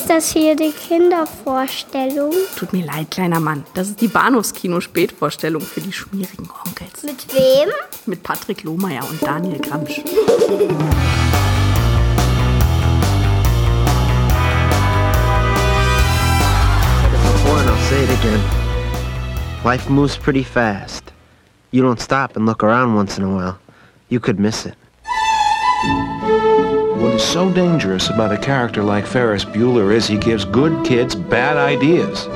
Ist das hier die Kindervorstellung? Tut mir leid, kleiner Mann. Das ist die Bahnhofskino-Spätvorstellung für die schmierigen Onkels. Mit wem? Mit Patrick Lohmeier und Daniel Gramsch. say it again. Life moves pretty fast. You don't stop and look around once in a while. You could miss it. What is so dangerous about a character like Ferris Bueller is he gives good kids bad ideas.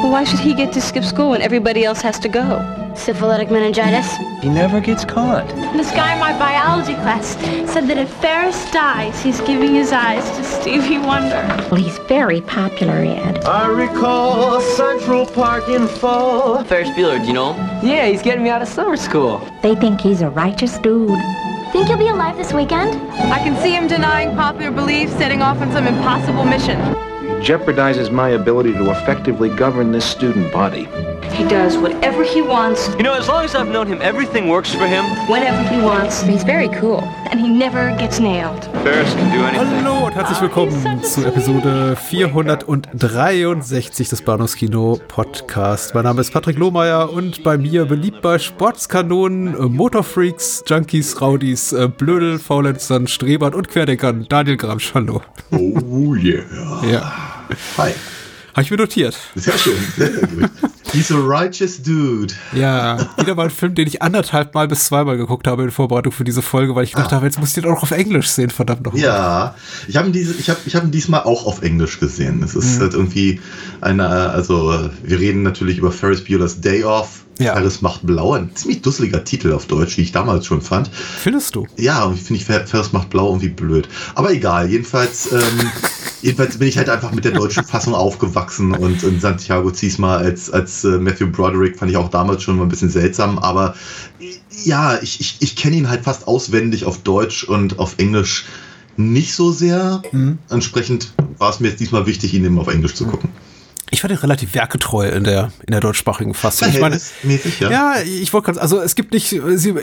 Well, why should he get to skip school when everybody else has to go? Syphilitic meningitis. He never gets caught. This guy in my biology class said that if Ferris dies, he's giving his eyes to Stevie Wonder. Well, he's very popular, Ed. I recall Central Park in fall. Ferris Bueller, do you know him? Yeah, he's getting me out of summer school. They think he's a righteous dude. Think he'll be alive this weekend? I can see him denying popular belief, setting off on some impossible mission. Jeopardizes my ability to effectively govern this student body. He does whatever he wants, You know, as long as I've known him, everything works for him. whenever he wants, He's very cool. and he never gets nailed. Ferris can do anything. Hallo und herzlich willkommen zu Episode 463 des Bahnhofskino Podcast. Mein Name ist Patrick Lohmeier und bei mir beliebt bei Sportskanonen, äh, Motorfreaks, Junkies, Rowdies, äh, Blödel, Faulenzern, Strebern und Querdenkern Daniel Gramsch. Hallo. Oh yeah. Ja, Hi. Habe ich mir notiert. Sehr schön. Sehr gut. He's a righteous dude. Ja, wieder mal ein Film, den ich anderthalb Mal bis zweimal geguckt habe in Vorbereitung für diese Folge, weil ich gedacht habe, jetzt muss ich den auch noch auf Englisch sehen, verdammt noch. Ja, ich habe ihn, diese, ich hab, ich hab ihn diesmal auch auf Englisch gesehen. Es ist halt irgendwie eine, also wir reden natürlich über Ferris Bueller's Day Off. Ja. Ferris macht blau, ein ziemlich dusseliger Titel auf Deutsch, wie ich damals schon fand. Findest du? Ja, und finde ich Ferris macht blau irgendwie blöd. Aber egal, jedenfalls, ähm, jedenfalls bin ich halt einfach mit der deutschen Fassung aufgewachsen und, und Santiago Ziesma als, als äh, Matthew Broderick fand ich auch damals schon mal ein bisschen seltsam, aber ja, ich, ich, ich kenne ihn halt fast auswendig auf Deutsch und auf Englisch nicht so sehr. Entsprechend war es mir jetzt diesmal wichtig, ihn eben auf Englisch zu gucken. Ich fand ihn relativ werketreu in der, in der deutschsprachigen Fassung. Ich meine, ja. Ja, ich wollte ganz, also es gibt nicht, sie,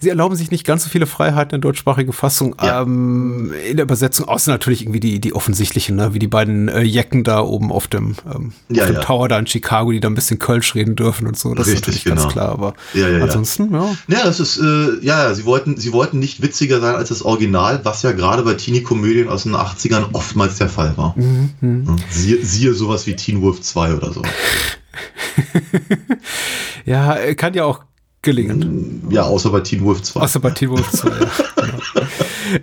sie erlauben sich nicht ganz so viele Freiheiten in der deutschsprachigen Fassung Ja. ähm, in der Übersetzung, außer natürlich irgendwie die, die offensichtlichen, ne? wie die beiden äh, Jecken da oben auf dem, ähm, Ja, auf dem. Tower da in Chicago, die da ein bisschen Kölsch reden dürfen und so. Das Richtig, ist natürlich ganz genau. klar, aber Ja, ja, ja. ansonsten, ja. Ja, das ist, äh, ja, sie wollten, sie wollten nicht witziger sein als das Original, was ja gerade bei Teenie-Komödien aus den 80ern oftmals der Fall war. Mhm, Ja, Siehe, siehe sowas wie Teen Wolf 2 oder so. Ja, äh, kann ja auch gelingen. Ja, außer bei Teen Wolf 2. Außer bei Teen Wolf 2. ja, genau.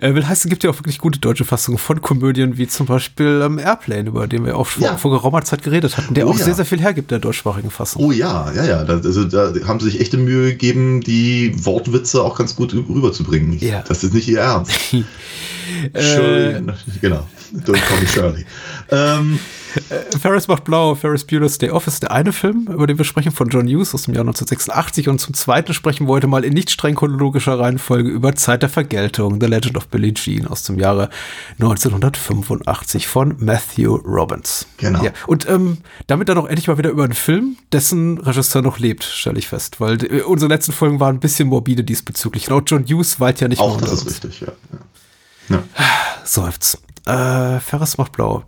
äh, will heißen, es gibt ja auch wirklich gute deutsche Fassungen von Komödien, wie zum Beispiel ähm, Airplane, über den wir auch vor, Ja. vor geraumer Zeit geredet hatten, der Oh auch ja. sehr, sehr viel hergibt, der deutschsprachigen Fassung. Oh ja, ja, ja. Da, also da haben sie sich echte Mühe gegeben, die Wortwitze auch ganz gut rüberzubringen. Ja. Das ist nicht ihr Ernst. Äh, Shirley, genau. Don't call me Shirley. Ähm, Ferris macht blau, Ferris Bueller's Day Off ist der eine Film, über den wir sprechen, von John Hughes aus dem Jahr 1986 und zum zweiten sprechen wir heute mal in nicht streng chronologischer Reihenfolge über Zeit der Vergeltung, The Legend of Billie Jean aus dem Jahre 1985 von Matthew Robbins. Genau. Ja, und ähm, damit dann auch endlich mal wieder über einen Film, dessen Regisseur noch lebt, stelle ich fest, weil äh, unsere letzten Folgen waren ein bisschen morbide diesbezüglich. Und auch John Hughes weilt ja nicht auch das ist richtig, ja. ja. ja. Seufzt. Äh, Ferris macht blau.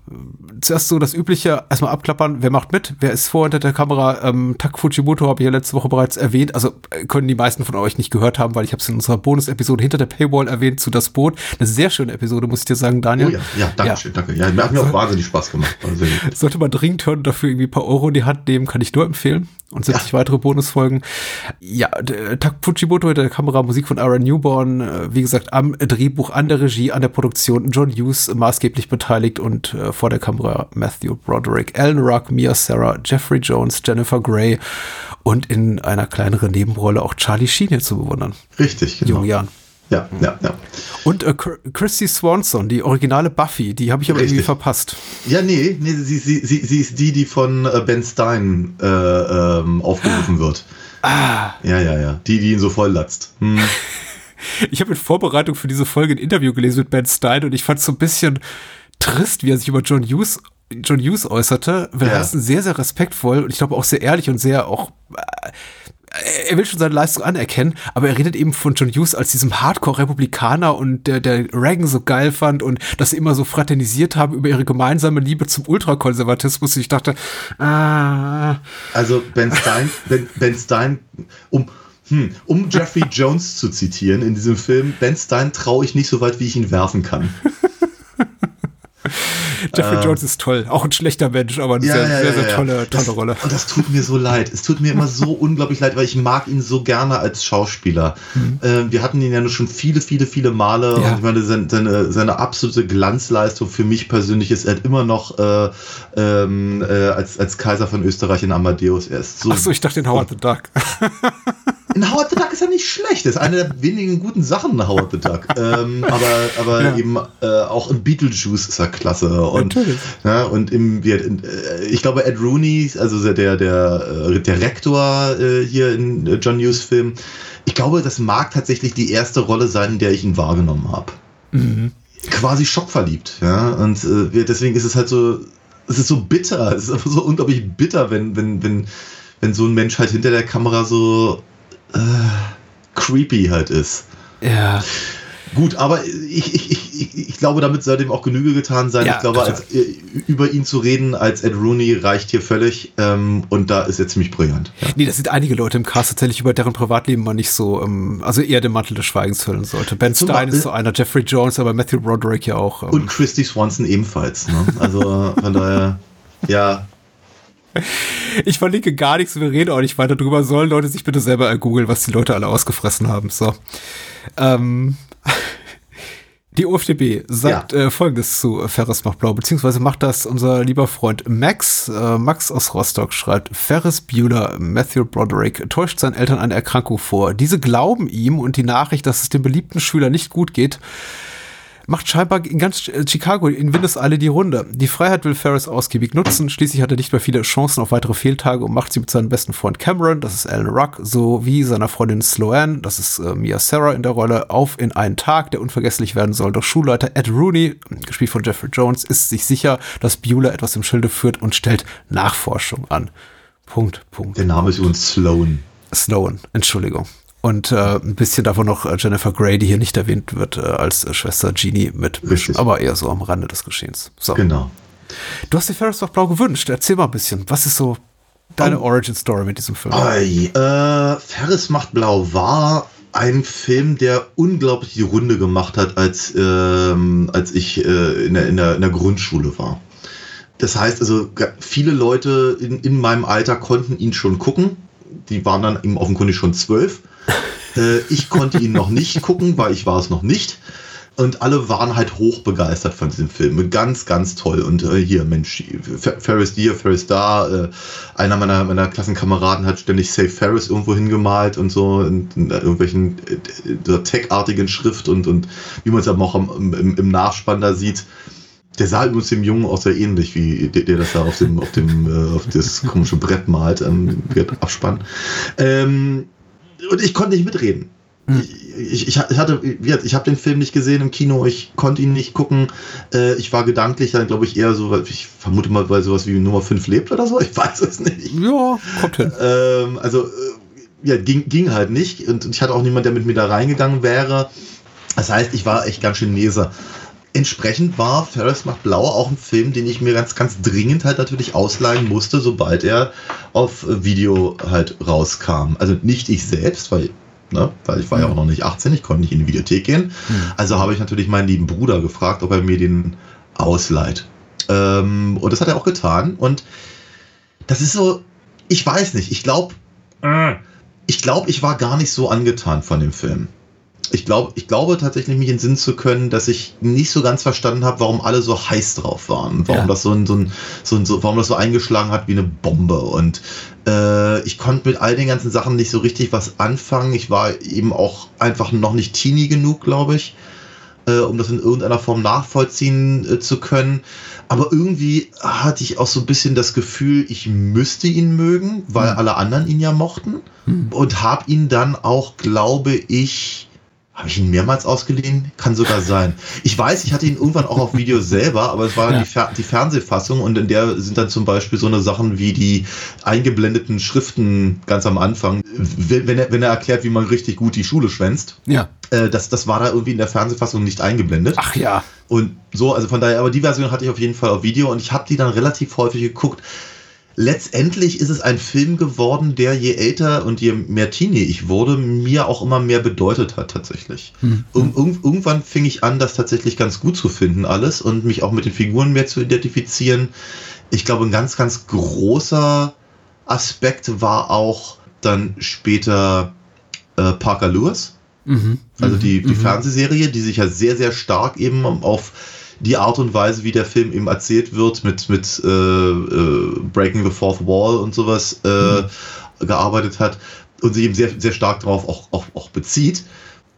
Zuerst so das übliche, erstmal abklappern, wer macht mit, wer ist vor hinter der Kamera. Ähm, Tak Fujimoto habe ich ja letzte Woche bereits erwähnt, also äh, können die meisten von euch nicht gehört haben, weil ich habe es in unserer Bonus-Episode hinter der Paywall erwähnt zu Das Boot. Eine sehr schöne Episode, muss ich dir sagen, Daniel. Oh ja, ja, danke schön, danke. Ja, mir hat mir auch wahnsinnig Spaß gemacht. Gut. Sollte man dringend hören, dafür irgendwie ein paar Euro in die Hand nehmen, kann ich nur empfehlen. Und 70 weitere Bonusfolgen. Ja, d- Tak Fujimoto hinter der Kamera, Musik von Aaron Newborn, äh, wie gesagt, am Drehbuch, an der Regie, an der Produktion, John Hughes äh, maßgeblich beteiligt und äh, vor der Kamera Matthew Broderick, Alan Ruck, Mia Sarah, Jeffrey Jones, Jennifer Grey und in einer kleineren Nebenrolle auch Charlie Sheen hier zu bewundern. Richtig, In genau. jungen Jahren. Ja, ja, ja. Und äh, Chr- Christy Swanson, die originale Buffy, die habe ich aber irgendwie Richtig. verpasst. Ja, nee, nee sie, sie, sie, sie ist die, die von äh, Ben Stein äh, ähm, aufgerufen wird. Ah. Ja, ja, ja. Die, die ihn so voll latzt. Hm. Ich habe in Vorbereitung für diese Folge ein Interview gelesen mit Ben Stein und ich fand es so ein bisschen trist, wie er sich über John Hughes, John Hughes äußerte. Will Ja. heißen, sehr, sehr respektvoll und ich glaube auch sehr ehrlich und sehr auch. Äh, er will schon seine Leistung anerkennen, aber er redet eben von John Hughes als diesem Hardcore-Republikaner und der, der Reagan so geil fand und dass sie immer so fraternisiert haben über ihre gemeinsame Liebe zum Ultrakonservatismus. Ich dachte, ah. Also Ben Stein, Ben, ben Stein, um, hm, um Jeffrey Jones zu zitieren in diesem Film, Ben Stein traue ich nicht so weit, wie ich ihn werfen kann. Jeffrey äh, Jones ist toll. Auch ein schlechter Mensch, aber eine ja, sehr, ja, sehr, sehr, tolle, tolle das, Rolle. Und das tut mir so leid. Es tut mir immer so unglaublich leid, weil ich mag ihn so gerne als Schauspieler. Mhm. Äh, wir hatten ihn ja nur schon viele, viele, viele Male. Und ich meine, seine, seine, seine, absolute Glanzleistung für mich persönlich ist, er hat immer noch äh, ähm, äh, als, als Kaiser von Österreich in Amadeus. Er ist so. Achso, ich dachte in Howard the Duck. In Howard the Duck ist ja nicht schlecht. Das ist eine der wenigen guten Sachen in Howard the Duck. ähm, aber aber ja. eben äh, auch in Beetlejuice ist er klasse. Und, ja, und im, äh, ich glaube, Ed Rooney, also der, der, äh, der Rektor äh, hier in John Hughes Film, ich glaube, das mag tatsächlich die erste Rolle sein, in der ich ihn wahrgenommen habe. Mhm. Quasi schockverliebt. Ja? Und äh, deswegen ist es halt so, es ist so bitter. Es ist einfach so unglaublich bitter, wenn, wenn, wenn, wenn so ein Mensch halt hinter der Kamera so äh, creepy halt ist. Ja. Gut, aber ich, ich, ich, ich glaube, damit sollte ihm auch Genüge getan sein. Ja, ich glaube, als, äh, über ihn zu reden als Ed Rooney reicht hier völlig. Ähm, und da ist er ziemlich brillant. Ja. Nee, das sind einige Leute im Cast tatsächlich, über deren Privatleben man nicht so, ähm, also eher den Mantel des Schweigens hüllen sollte. Ben Zum Stein ist so einer, Jeffrey Jones, aber Matthew Broderick ja auch. Ähm. Und Christy Swanson ebenfalls. Ne? Also von daher, ja, ich verlinke gar nichts, wir reden auch nicht weiter drüber. Sollen Leute sich bitte selber ergoogeln, was die Leute alle ausgefressen haben. So. Ähm, die UFDB sagt ja. äh, folgendes zu Ferris macht blau, beziehungsweise macht das unser lieber Freund Max. Äh, Max aus Rostock schreibt, Ferris Bueller, Matthew Broderick, täuscht seinen Eltern eine Erkrankung vor. Diese glauben ihm und die Nachricht, dass es dem beliebten Schüler nicht gut geht, macht scheinbar in ganz äh, Chicago in Windeseile die Runde. Die Freiheit will Ferris ausgiebig nutzen. Schließlich hat er nicht mehr viele Chancen auf weitere Fehltage und macht sie mit seinem besten Freund Cameron, das ist Alan Ruck, sowie seiner Freundin Sloane, das ist äh, Mia Sarah in der Rolle, auf in einen Tag, der unvergesslich werden soll. Doch Schulleiter Ed Rooney, gespielt von Jeffrey Jones, ist sich sicher, dass Bueller etwas im Schilde führt und stellt Nachforschung an. Punkt, Punkt. Der Name ist übrigens Sloan. Sloan, Entschuldigung. Und äh, ein bisschen davon noch äh, Jennifer Grey, die hier nicht erwähnt wird, äh, als äh, Schwester Genie mit, aber eher so am Rande des Geschehens. So. Genau. Du hast dir Ferris macht blau gewünscht. Erzähl mal ein bisschen. Was ist so deine oh. Origin Story mit diesem Film? Oi, äh, Ferris macht blau war ein Film, der unglaublich die Runde gemacht hat, als, ähm, als ich äh, in, der, in, der, in der Grundschule war. Das heißt also, viele Leute in, in meinem Alter konnten ihn schon gucken. Die waren dann eben offenkundig schon zwölf. Äh, ich konnte ihn noch nicht gucken, weil ich war es noch nicht. Und alle waren halt hoch begeistert von diesem Film. Ganz, ganz toll. Und äh, hier, Mensch, Ferris hier, Ferris da. Äh, einer meiner, meiner Klassenkameraden hat ständig Save Ferris irgendwo hingemalt und so in, in irgendwelchen äh, tech-artigen Schrift und, und wie man es aber auch im, im, im Nachspann da sieht. Der sah übrigens dem Jungen auch sehr ähnlich, wie der, der das da auf dem, auf dem, äh, auf das komische Brett malt, ähm, Abspann. Ähm, und ich konnte nicht mitreden. Hm. Ich, ich, ich, hatte, ich habe den Film nicht gesehen im Kino, ich konnte ihn nicht gucken. Äh, ich war gedanklich dann, glaube ich, eher so, ich vermute mal, weil sowas wie Nummer 5 lebt oder so, ich weiß es nicht. Ja, kommt hin. Ähm, also, äh, ja, ging, ging halt nicht und ich hatte auch niemand, der mit mir da reingegangen wäre. Das heißt, ich war echt ganz schön Leser entsprechend war Ferris macht blau auch ein Film, den ich mir ganz, ganz dringend halt natürlich ausleihen musste, sobald er auf Video halt rauskam. Also nicht ich selbst, weil, ne, weil ich war ja auch noch nicht 18, ich konnte nicht in die Videothek gehen. Also habe ich natürlich meinen lieben Bruder gefragt, ob er mir den ausleiht. Ähm, und das hat er auch getan. Und das ist so, ich weiß nicht, ich glaube, ich glaube, ich war gar nicht so angetan von dem Film ich glaube, ich glaube tatsächlich mich in Sinn zu können, dass ich nicht so ganz verstanden habe, warum alle so heiß drauf waren, warum ja. das so ein, so ein, so ein, so, warum das so eingeschlagen hat wie eine Bombe. Und äh, ich konnte mit all den ganzen Sachen nicht so richtig was anfangen. Ich war eben auch einfach noch nicht teeny genug, glaube ich, äh, um das in irgendeiner Form nachvollziehen äh, zu können. Aber irgendwie hatte ich auch so ein bisschen das Gefühl, ich müsste ihn mögen, weil mhm. alle anderen ihn ja mochten. Mhm. Und habe ihn dann auch, glaube ich, Habe ich ihn mehrmals ausgeliehen? Kann sogar sein. Ich weiß, ich hatte ihn irgendwann auch auf Video selber, aber es war ja. die, Fer die, Fernsehfassung und in der sind dann zum Beispiel so eine Sachen wie die eingeblendeten Schriften ganz am Anfang, wenn er, wenn er erklärt, wie man richtig gut die Schule schwänzt. Ja. Äh, das, das war da irgendwie in der Fernsehfassung nicht eingeblendet. Ach ja. Und so, also von daher, aber die Version hatte ich auf jeden Fall auf Video und ich habe die dann relativ häufig geguckt letztendlich ist es ein Film geworden, der je älter und je mehr Teenie ich wurde, mir auch immer mehr bedeutet hat tatsächlich. Mhm. Ir irgendwann fing ich an, das tatsächlich ganz gut zu finden alles und mich auch mit den Figuren mehr zu identifizieren. Ich glaube, ein ganz, ganz großer Aspekt war auch dann später äh, Parker Lewis. Mhm. Also die, die mhm. Fernsehserie, die sich ja sehr, sehr stark eben auf die Art und Weise, wie der Film eben erzählt wird, mit, mit äh, äh, Breaking the Fourth Wall und sowas äh, mhm. gearbeitet hat und sich eben sehr, sehr stark darauf auch, auch, auch bezieht.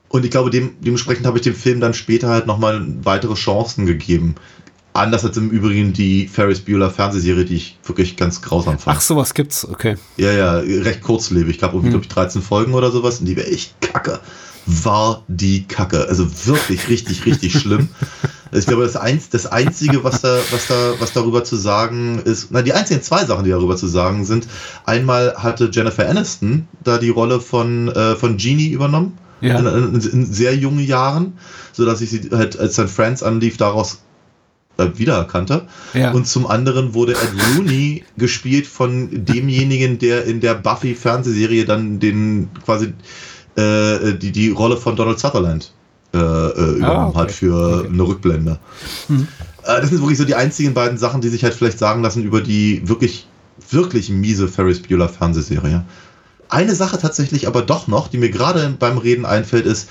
Und ich glaube, dem, dementsprechend habe ich dem Film dann später halt nochmal weitere Chancen gegeben. Anders als im Übrigen die Ferris Bueller Fernsehserie, die ich wirklich ganz grausam fand. Ach, sowas gibt's, okay. Ja, ja, recht kurzlebig. Ich glaube, irgendwie, hm. glaube ich, 13 Folgen oder sowas und die wäre echt kacke. War die kacke. Also wirklich richtig, richtig schlimm. Ich glaube, das, Einz, das Einzige, was da, was, da, was darüber zu sagen ist, na, die einzigen zwei Sachen, die darüber zu sagen sind. Einmal hatte Jennifer Aniston da die Rolle von, äh, von Genie übernommen. Ja. In, in, in, sehr jungen Jahren, sodass ich sie halt, als dann Friends anlief, daraus äh, wiedererkannte. Ja. Und zum anderen wurde Ed Rooney gespielt von demjenigen, der in der Buffy-Fernsehserie dann den quasi äh, die, die Rolle von Donald Sutherland äh, äh, übernommen ah, okay. hat für okay. eine Rückblende. Hm. Äh, das sind wirklich so die einzigen beiden Sachen, die sich halt vielleicht sagen lassen über die wirklich, wirklich miese Ferris Bueller Fernsehserie. Eine Sache tatsächlich aber doch noch, die mir gerade beim Reden einfällt, ist,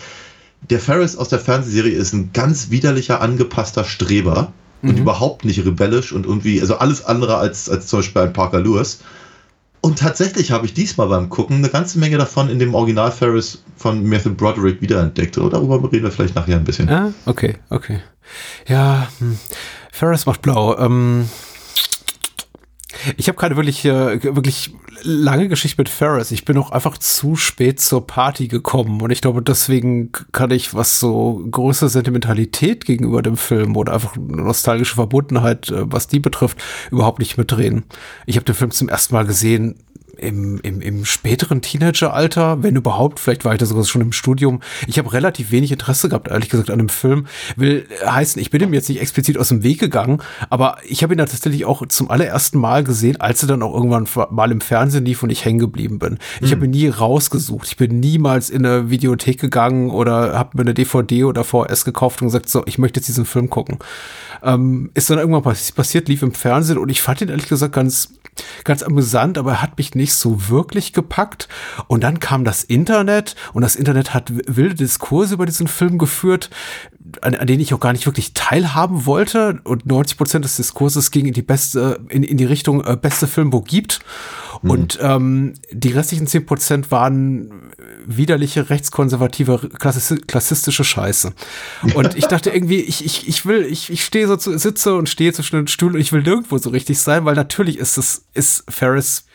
der Ferris aus der Fernsehserie ist ein ganz widerlicher, angepasster Streber mhm. und überhaupt nicht rebellisch und irgendwie, also alles andere als, als zum Beispiel ein Parker Lewis. Und tatsächlich habe ich diesmal beim Gucken eine ganze Menge davon in dem Original Ferris von Matthew Broderick wiederentdeckt. Oder darüber reden wir vielleicht nachher ein bisschen. Ah, okay, okay. Ja, hm. Ferris macht blau. Ähm, ich habe keine wirklich, äh, wirklich lange Geschichte mit Ferris. Ich bin auch einfach zu spät zur Party gekommen und ich glaube, deswegen kann ich, was so große Sentimentalität gegenüber dem Film oder einfach nostalgische Verbundenheit, äh, was die betrifft, überhaupt nicht mitreden. Ich habe den Film zum ersten Mal gesehen im, im, im späteren Teenageralter, wenn überhaupt, vielleicht war ich da sogar schon im Studium. Ich habe relativ wenig Interesse gehabt, ehrlich gesagt, an dem Film. Will heißen, ich bin ihm jetzt nicht explizit aus dem Weg gegangen, aber ich habe ihn tatsächlich auch zum allerersten Mal gesehen, als er dann auch irgendwann mal im Fernsehen lief und ich hängen geblieben bin. Ich mhm. habe ihn nie rausgesucht. Ich bin niemals in eine Videothek gegangen oder habe mir eine DVD oder VS gekauft und gesagt, so, ich möchte jetzt diesen Film gucken. Ähm, ist dann irgendwann passiert, lief im Fernsehen und ich fand ihn ehrlich gesagt ganz ganz amüsant, aber er hat mich nicht so wirklich gepackt. Und dann kam das Internet und das Internet hat wilde Diskurse über diesen Film geführt, an, an denen ich auch gar nicht wirklich teilhaben wollte. Und 90 Prozent des Diskurses ging in die beste, in, in die Richtung äh, beste Film, wo gibt. Mhm. Und ähm, die restlichen 10 Prozent waren widerliche, rechtskonservative, klassistische Scheiße. Und ich dachte irgendwie, ich, ich, ich will, ich, ich stehe so, zu, sitze und stehe zwischen den Stühlen und ich will nirgendwo so richtig sein, weil natürlich ist es, ist Ferris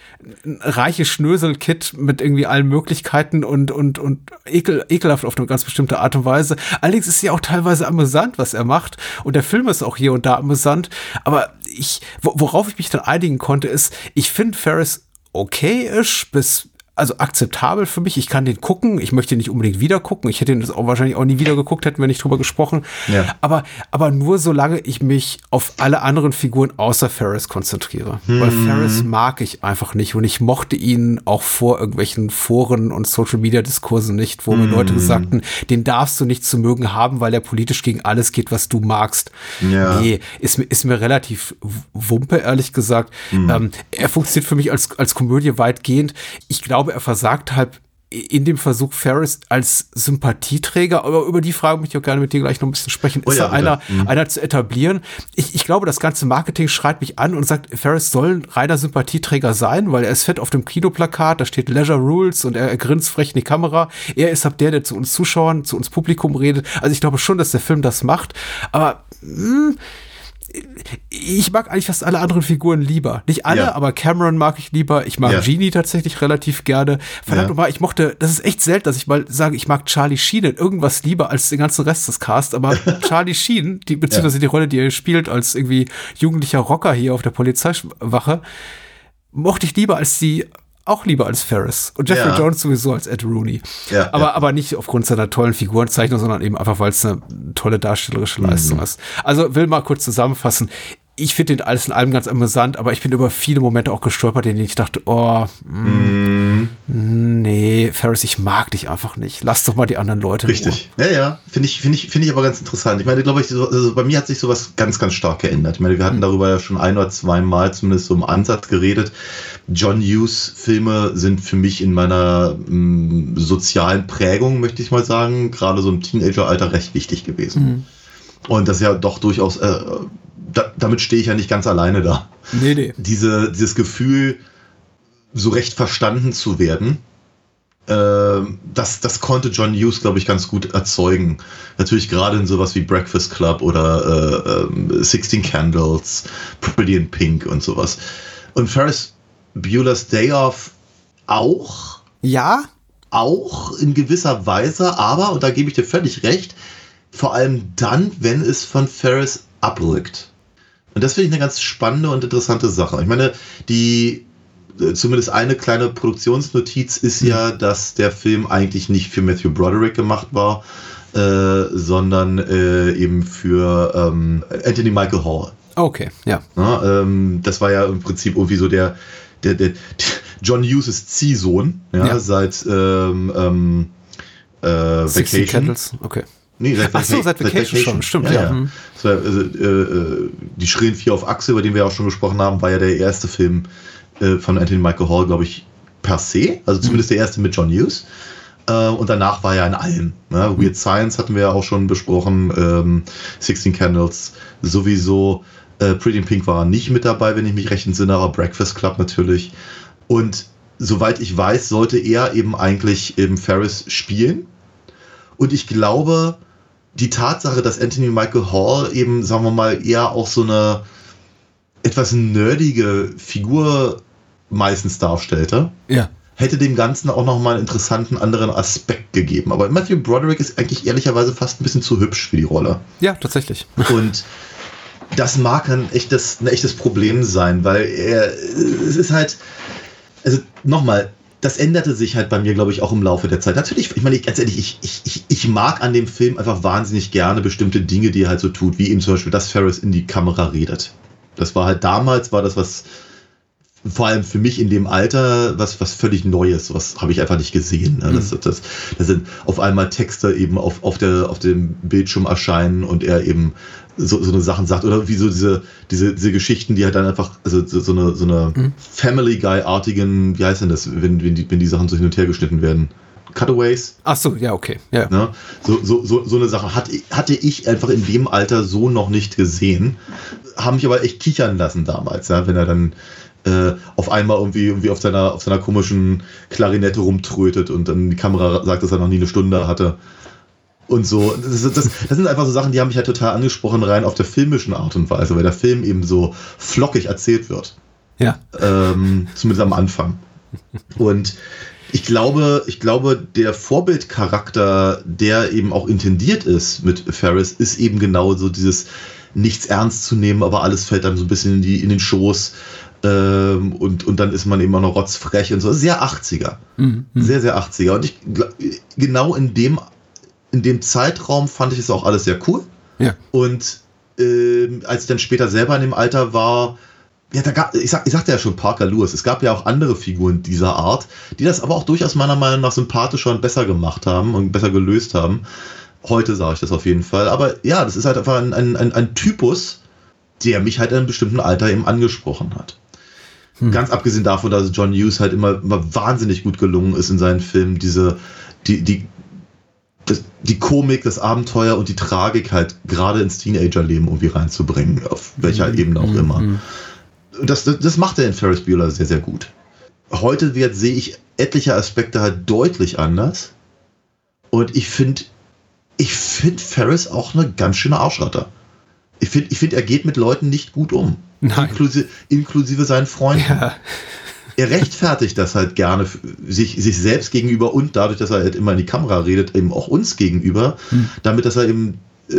ein reiche Schnösel-Kit mit irgendwie allen Möglichkeiten und, und, und ekel, ekelhaft auf eine ganz bestimmte Art und Weise. Allerdings ist ja auch teilweise amüsant, was er macht. Und der Film ist auch hier und da amüsant. Aber ich, worauf ich mich dann einigen konnte, ist, ich finde Ferris okay-ish bis also akzeptabel für mich. Ich kann den gucken. Ich möchte ihn nicht unbedingt wieder gucken. Ich hätte ihn das auch wahrscheinlich auch nie wieder geguckt, hätten wir nicht drüber gesprochen. Ja. Aber, aber nur solange ich mich auf alle anderen Figuren außer Ferris konzentriere. Hm. Weil Ferris mag ich einfach nicht und ich mochte ihn auch vor irgendwelchen Foren und Social Media Diskursen nicht, wo hm. mir Leute sagten, den darfst du nicht zu mögen haben, weil er politisch gegen alles geht, was du magst. Ja. Nee, ist mir, ist mir relativ wumpe, ehrlich gesagt. Hm. Ähm, er funktioniert für mich als, als Komödie weitgehend. Ich glaube, glaube, er versagt halt in dem Versuch, Ferris als Sympathieträger, aber über die Frage möchte ich auch gerne mit dir gleich noch ein bisschen sprechen, oh ist ja, er einer, mhm. einer zu etablieren. Ich, ich glaube, das ganze Marketing schreit mich an und sagt, Ferris soll ein reiner Sympathieträger sein, weil er ist fett auf dem Kinoplakat, da steht Leisure Rules und er, er grinst frech in die Kamera. Er ist ab der, der zu uns Zuschauern, zu uns Publikum redet. Also ich glaube schon, dass der Film das macht, aber mh, hm, ich mag eigentlich fast alle anderen Figuren lieber. Nicht alle, Ja. aber Cameron mag ich lieber. Ich mag Ja. Genie tatsächlich relativ gerne. Verdammt Ja. nochmal, ich mochte, das ist echt selten, dass ich mal sage, ich mag Charlie Sheen in irgendwas lieber als den ganzen Rest des Cast, aber Charlie Sheen, die, beziehungsweise die Rolle, die er spielt als irgendwie jugendlicher Rocker hier auf der Polizeiwache, mochte ich lieber als die, auch lieber als Ferris. Und Jeffrey Ja. Jones sowieso als Ed Rooney. Ja, aber, ja. aber nicht aufgrund seiner tollen Figurenzeichnung, sondern eben einfach, weil es eine tolle darstellerische Leistung Mhm. ist. Also will mal kurz zusammenfassen. Ich finde den alles in allem ganz amüsant, aber ich bin über viele Momente auch gestolpert, in denen ich dachte, oh, Mhm. mm, nee, Ferris, ich mag dich einfach nicht. Lass doch mal die anderen Leute Richtig. Ja, ja. Finde ich, finde ich, finde ich aber ganz interessant. Ich meine, glaube ich, so, also bei mir hat sich sowas ganz, ganz stark geändert. Ich meine, wir hatten darüber ja schon ein oder zwei Mal zumindest so im Ansatz geredet. John Hughes Filme sind für mich in meiner mh, sozialen Prägung, möchte ich mal sagen, gerade so im Teenageralter recht wichtig gewesen. Und das ist ja doch durchaus, äh, da, damit stehe ich ja nicht ganz alleine da. Nee, nee. Diese, dieses Gefühl, so recht verstanden zu werden, ähm, das, das konnte John Hughes, glaube ich, ganz gut erzeugen. Natürlich gerade in sowas wie Breakfast Club oder äh, ähm, 16 Candles, Pretty in Pink und sowas. Und Ferris Bueller's Day Off auch, Ja, auch in gewisser Weise, aber, und da gebe ich dir völlig recht, vor allem dann, wenn es von Ferris abrückt. Und das finde ich eine ganz spannende und interessante Sache. Ich meine, die äh, zumindest eine kleine Produktionsnotiz ist ja, dass der Film eigentlich nicht für Matthew Broderick gemacht war, äh, sondern äh, eben für ähm, Anthony Michael Hall. okay, ja. Ja, ähm, das war ja im Prinzip irgendwie so der, der, der, John Hughes Ziehsohn, ja, Ja. seit ähm, ähm, äh, 60 Vacation. Candles, okay. Nee, seit, Ach so, seit Vacation schon, stimmt, ja. Das war, also, äh, äh, die Schrillen vier auf Achse, über den wir auch schon gesprochen haben, war ja der erste Film äh, von Anthony Michael Hall, glaube ich, per se. Also Hm. zumindest der erste mit John Hughes. Äh, und danach war er in allem. Ne? Hm. Weird Science hatten wir ja auch schon besprochen. Ähm, 16 Candles sowieso. Äh, Pretty in Pink war er nicht mit dabei, wenn ich mich recht entsinne, aber Breakfast Club natürlich. Und soweit ich weiß, sollte er eben eigentlich eben Ferris spielen. Und ich glaube, die Tatsache, dass Anthony Michael Hall eben, sagen wir mal, eher auch so eine etwas nerdige Figur meistens darstellte, Ja. hätte dem Ganzen auch nochmal einen interessanten anderen Aspekt gegeben. Aber Matthew Broderick ist eigentlich ehrlicherweise fast ein bisschen zu hübsch für die Rolle. Ja, tatsächlich. Und das mag ein echtes, ein echtes Problem sein, weil er, es ist halt, also nochmal, das änderte sich halt bei mir, glaube ich, auch im Laufe der Zeit. Natürlich, ich meine, ich, ganz ehrlich, ich, ich, ich, mag an dem Film einfach wahnsinnig gerne bestimmte Dinge, die er halt so tut, wie eben zum Beispiel, dass Ferris in die Kamera redet. Das war halt damals, war das was, vor allem für mich in dem Alter, was, was völlig Neues, was habe ich einfach nicht gesehen. Ne? Das, das, das sind auf einmal Texte eben auf, auf, der, auf dem Bildschirm erscheinen und er eben so, so eine Sachen sagt oder wie so diese, diese, diese Geschichten, die halt dann einfach, also so, so eine, so eine Family Guy-artigen, wie heißt denn das, wenn, wenn, die, wenn die Sachen so hin und her geschnitten werden? Cutaways? Ach so, ja, okay. Ja. Ne? So, so, so, so eine Sache hatte, hatte ich einfach in dem Alter so noch nicht gesehen. Haben mich aber echt kichern lassen damals, ja? wenn er dann äh, auf einmal irgendwie, irgendwie auf, seiner, auf seiner komischen Klarinette rumtrötet und dann die Kamera sagt, dass er noch nie eine Stunde hatte. Und so, das, das, das sind einfach so Sachen, die haben mich halt total angesprochen, rein auf der filmischen Art und Weise, weil der Film eben so flockig erzählt wird. Ja. Ähm, zumindest am Anfang. Und ich glaube, ich glaube, der Vorbildcharakter, der eben auch intendiert ist mit Ferris, ist eben genau so dieses nichts ernst zu nehmen, aber alles fällt einem so ein bisschen in, die, in den Schoß. Ähm, und, und dann ist man eben auch noch rotzfrech und so. Sehr 80er. Mhm. Sehr, sehr 80er. Und ich genau in dem, in dem Zeitraum fand ich es auch alles sehr cool. Ja. Und ähm, als ich dann später selber in dem Alter war, ja, da gab, ich, sag, ich sagte ja schon Parker Lewis, es gab ja auch andere Figuren dieser Art, die das aber auch durchaus meiner Meinung nach sympathischer und besser gemacht haben und besser gelöst haben. Heute sage ich das auf jeden Fall. Aber ja, das ist halt einfach ein, ein, ein, ein Typus, der mich halt in einem bestimmten Alter eben angesprochen hat. Ganz abgesehen davon, dass John Hughes halt immer, immer wahnsinnig gut gelungen ist in seinen Filmen, diese, die, die, das, die Komik, das Abenteuer und die Tragik halt gerade ins Teenagerleben irgendwie reinzubringen, auf welcher Ebene auch immer. Und Das, das, das macht er in Ferris Bueller sehr, sehr gut. Heute wird, sehe ich etliche Aspekte halt deutlich anders. Und ich finde, ich finde Ferris auch eine ganz schöne Arschratte. Ich finde, ich find, er geht mit Leuten nicht gut um. Inklusive, inklusive seinen Freunden. Ja. Er rechtfertigt das halt gerne sich, sich selbst gegenüber und dadurch, dass er halt immer in die Kamera redet, eben auch uns gegenüber, damit, dass er eben äh,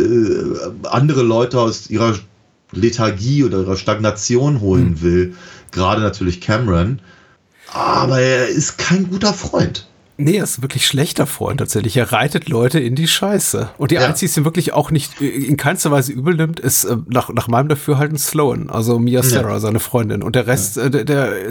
andere Leute aus ihrer Lethargie oder ihrer Stagnation holen will. Gerade natürlich Cameron. Aber er ist kein guter Freund. Nee, er ist ein wirklich schlechter Freund tatsächlich. Er reitet Leute in die Scheiße. Und die Ja. einzige, die ihn wirklich auch nicht äh, in keinster Weise übel nimmt, ist äh, nach, nach meinem Dafürhalten Sloan, also Mia Sarah, seine Freundin. Und der Rest äh, der, der,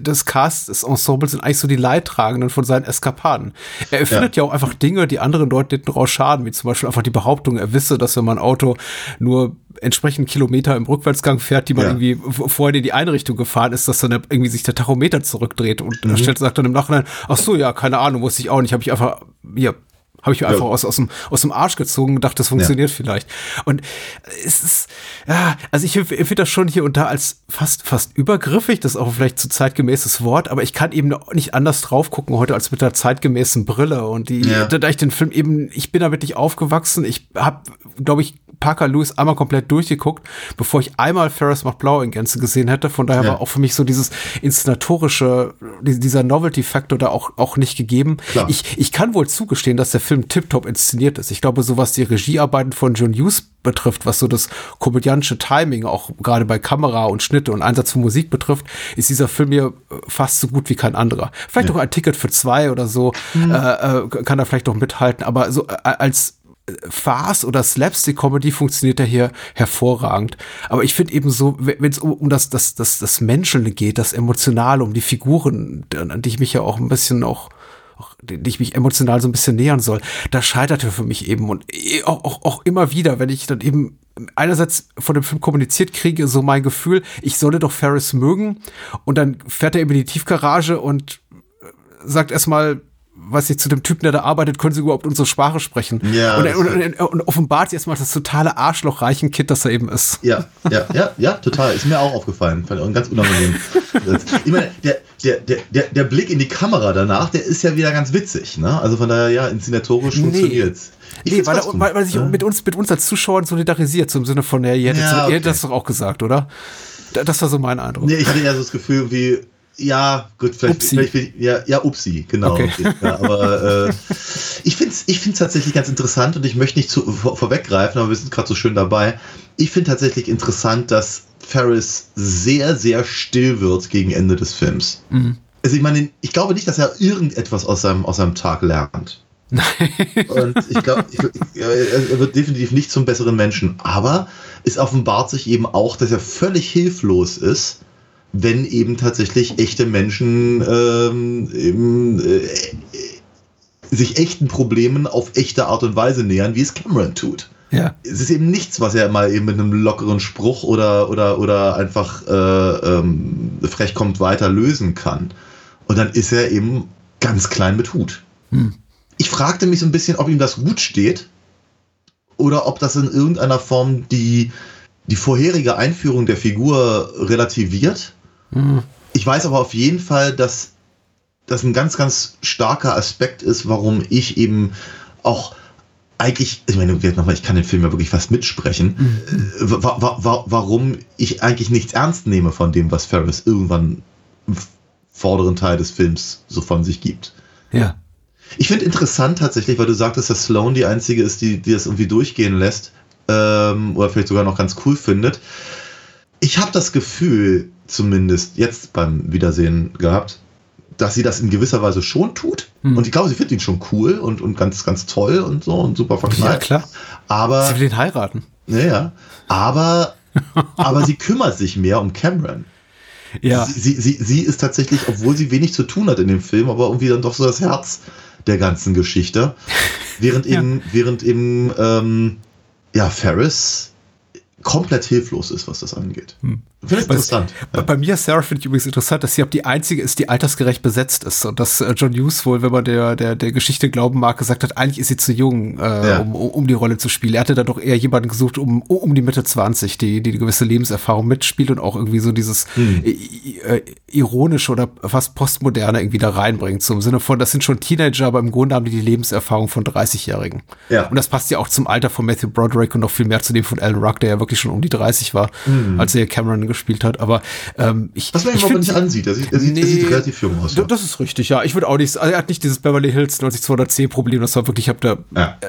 des Casts, des Ensembles sind eigentlich so die Leidtragenden von seinen Eskapaden. Er erfindet ja. auch einfach Dinge, die anderen Leuten hinten raus schaden, wie zum Beispiel einfach die Behauptung, er wisse, dass wenn man ein Auto nur entsprechend Kilometer im Rückwärtsgang fährt, die man Ja. irgendwie vorher in die eine Richtung gefahren ist, dass dann irgendwie sich der Tachometer zurückdreht und Mhm. stellt sagt dann im Nachhinein, ach so, ja, keine Ahnung, wusste ich auch nicht, habe ich einfach, ja, habe ich mir Ja. einfach aus, aus, dem, aus dem Arsch gezogen und dachte, das funktioniert vielleicht. Und es ist, ja, also ich empfinde das schon hier und da als fast, fast übergriffig, das ist auch vielleicht zu zeitgemäßes Wort, aber ich kann eben nicht anders drauf gucken heute als mit der zeitgemäßen Brille und die, Ja. da, da ich den Film eben, ich bin damit nicht aufgewachsen, ich habe, glaube ich, Parker Lewis einmal komplett durchgeguckt, bevor ich einmal Ferris macht Blau in Gänze gesehen hätte. Von daher Ja. war auch für mich so dieses inszenatorische, die- dieser Novelty-Faktor da auch, auch nicht gegeben. Klar. Ich, ich kann wohl zugestehen, dass der Film tiptop inszeniert ist. Ich glaube, so was die Regiearbeiten von John Hughes betrifft, was so das komödiantische Timing auch gerade bei Kamera und Schnitte und Einsatz von Musik betrifft, ist dieser Film hier äh, fast so gut wie kein anderer. Vielleicht auch ein Ticket für zwei oder so äh, äh, kann er vielleicht noch mithalten, aber so äh, als Farce oder Slapstick-Comedy funktioniert er hier hervorragend. Aber ich finde eben so, wenn es um, um das, das, das, das Menschelnde geht, das Emotionale, um die Figuren, an die ich mich ja auch ein bisschen auch auch, die ich mich emotional so ein bisschen nähern soll, da scheitert er für mich eben und eh auch, auch, auch immer wieder, wenn ich dann eben einerseits von dem Film kommuniziert kriege, so mein Gefühl, ich solle doch Ferris mögen und dann fährt er eben in die Tiefgarage und sagt erstmal, weiß ich, zu dem Typen, der da arbeitet, können sie überhaupt unsere Sprache sprechen. Ja, und, und, und, und offenbart sie erstmal das totale Arschlochreichen Kind, das er eben ist. Ja, ja, ja, ja, total. Ist mir auch aufgefallen. Fand ich ganz unangenehm. ich meine, der, der, der, der, Blick in die Kamera danach, der ist ja wieder ganz witzig. Ne? Also von daher, ja, inszenatorisch Nee. funktioniert's. Ich Nee, weil, er, weil, weil sich Ja. mit uns, mit uns als Zuschauern solidarisiert, so im Sinne von, ja, ihr hättet, Ja, ihr okay. hättet das doch auch gesagt, oder? Da- Das war so mein Eindruck. Nee, ich hatte eher so das Gefühl wie, ja, gut, vielleicht, Upsi. vielleicht ich- ja, ja, upsi, genau. Okay. Ja, aber äh, ich finde es ich find's tatsächlich ganz interessant und ich möchte nicht zu, vor, vorweggreifen, aber wir sind gerade so schön dabei. Ich finde tatsächlich interessant, dass Ferris sehr, sehr still wird gegen Ende des Films. Mhm. Also ich meine, ich glaube nicht, dass er irgendetwas aus seinem, aus seinem Tag lernt. Und ich glaube, er wird definitiv nicht zum besseren Menschen. Aber es offenbart sich eben auch, dass er völlig hilflos ist, wenn eben tatsächlich echte Menschen ähm, eben, äh, sich echten Problemen auf echte Art und Weise nähern, wie es Cameron tut. Ja. Es ist eben nichts, was er mal eben mit einem lockeren Spruch oder, oder, oder einfach äh, ähm, frech kommt weiter lösen kann. Und dann ist er eben ganz klein mit Hut. Ich fragte mich so ein bisschen, ob ihm das gut steht oder ob das in irgendeiner Form die, die vorherige Einführung der Figur relativiert. Ich weiß aber auf jeden Fall, dass das ein ganz, ganz starker Aspekt ist, warum ich eben auch eigentlich, ich meine, nochmal, ich kann den Film ja wirklich fast mitsprechen, äh, wa wa wa warum ich eigentlich nichts ernst nehme von dem, was Ferris irgendwann im vorderen Teil des Films so von sich gibt. Ja. Ich finde interessant tatsächlich, weil du sagtest, dass Sloane die einzige ist, die, die das irgendwie durchgehen lässt ähm, oder vielleicht sogar noch ganz cool findet. Ich habe das Gefühl, zumindest jetzt beim Wiedersehen gehabt, dass sie das in gewisser Weise schon tut. Hm. Und ich glaube, sie findet ihn schon cool und, und ganz, ganz toll und so und super Ja, verknallt. klar. Aber, Sie will ihn heiraten. ja, ja. aber, aber sie kümmert sich mehr um Cameron. Ja. Sie, sie, sie, sie ist tatsächlich, obwohl sie wenig zu tun hat in dem Film, aber irgendwie dann doch so das Herz der ganzen Geschichte. Während Ja. eben, während eben, ähm, ja, Ferris komplett hilflos ist, was das angeht. Hm. Finde ich interessant. Bei- Bei mir, Sarah, finde ich übrigens interessant, dass sie auch die einzige ist, die altersgerecht besetzt ist. Und dass äh, John Hughes wohl, wenn man der, der, der Geschichte glauben mag, gesagt hat, eigentlich ist sie zu jung, äh, Ja. um, um die Rolle zu spielen. Er hatte da doch eher jemanden gesucht, um, um die Mitte 20, die, die eine gewisse Lebenserfahrung mitspielt und auch irgendwie so dieses Hm. äh, ironische oder fast postmoderne irgendwie da reinbringt. So im Sinne von, das sind schon Teenager, aber im Grunde haben die die Lebenserfahrung von 30-Jährigen. Ja. Und das passt ja auch zum Alter von Matthew Broderick und noch viel mehr zu dem von Alan Ruck, der ja wirklich schon um die 30 war, Mhm. als er Cameron gespielt hat. Aber ähm, ich, Was man ihm ich aber nicht ansieht. Er sieht, er sieht, er sieht relativ jung aus. D- Das ist richtig, ja. Ich würde auch nicht, also er hat nicht dieses Beverly Hills 90210 Problem, das war wirklich, ich habe da Ja. äh,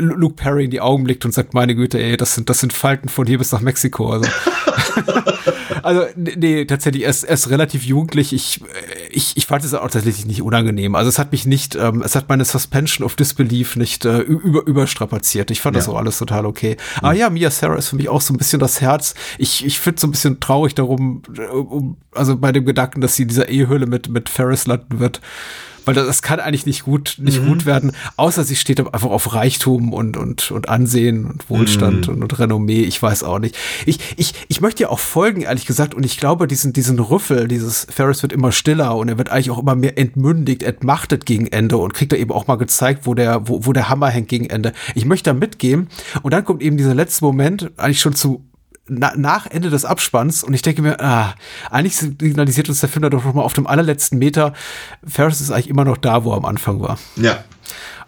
Luke Perry in die Augen blickt und sagt, meine Güte, ey, das sind, das sind Falten von hier bis nach Mexiko. Also, also nee, nee, tatsächlich, er ist, er ist relativ jugendlich. Ich, äh, ich, ich fand es auch tatsächlich nicht unangenehm. Also es hat mich nicht, ähm, es hat meine Suspension of Disbelief nicht äh, über, überstrapaziert. Ich fand das Ja. auch alles total okay. Aber ja, Mia Sarah ist für mich auch so ein bisschen das Herz. Ich, ich finde so ein bisschen traurig darum, äh, um, also bei dem Gedanken, dass sie in dieser Ehehöhle mit, mit Ferris landen wird. Weil das, kann eigentlich nicht gut, nicht gut werden, außer sie steht einfach auf Reichtum und, und, und Ansehen und Wohlstand und, und Renommee. Ich weiß auch nicht. Ich, ich, ich möchte ja auch folgen, ehrlich gesagt, und ich glaube, diesen, diesen Rüffel, dieses Ferris wird immer stiller und er wird eigentlich auch immer mehr entmündigt, entmachtet gegen Ende und kriegt da eben auch mal gezeigt, wo der, wo, wo der Hammer hängt gegen Ende. Ich möchte da mitgehen und dann kommt eben dieser letzte Moment, eigentlich schon zu na, nach Ende des Abspanns und ich denke mir, ah, eigentlich signalisiert uns der Film da doch noch mal auf dem allerletzten Meter, Ferris ist eigentlich immer noch da, wo er am Anfang war. Ja.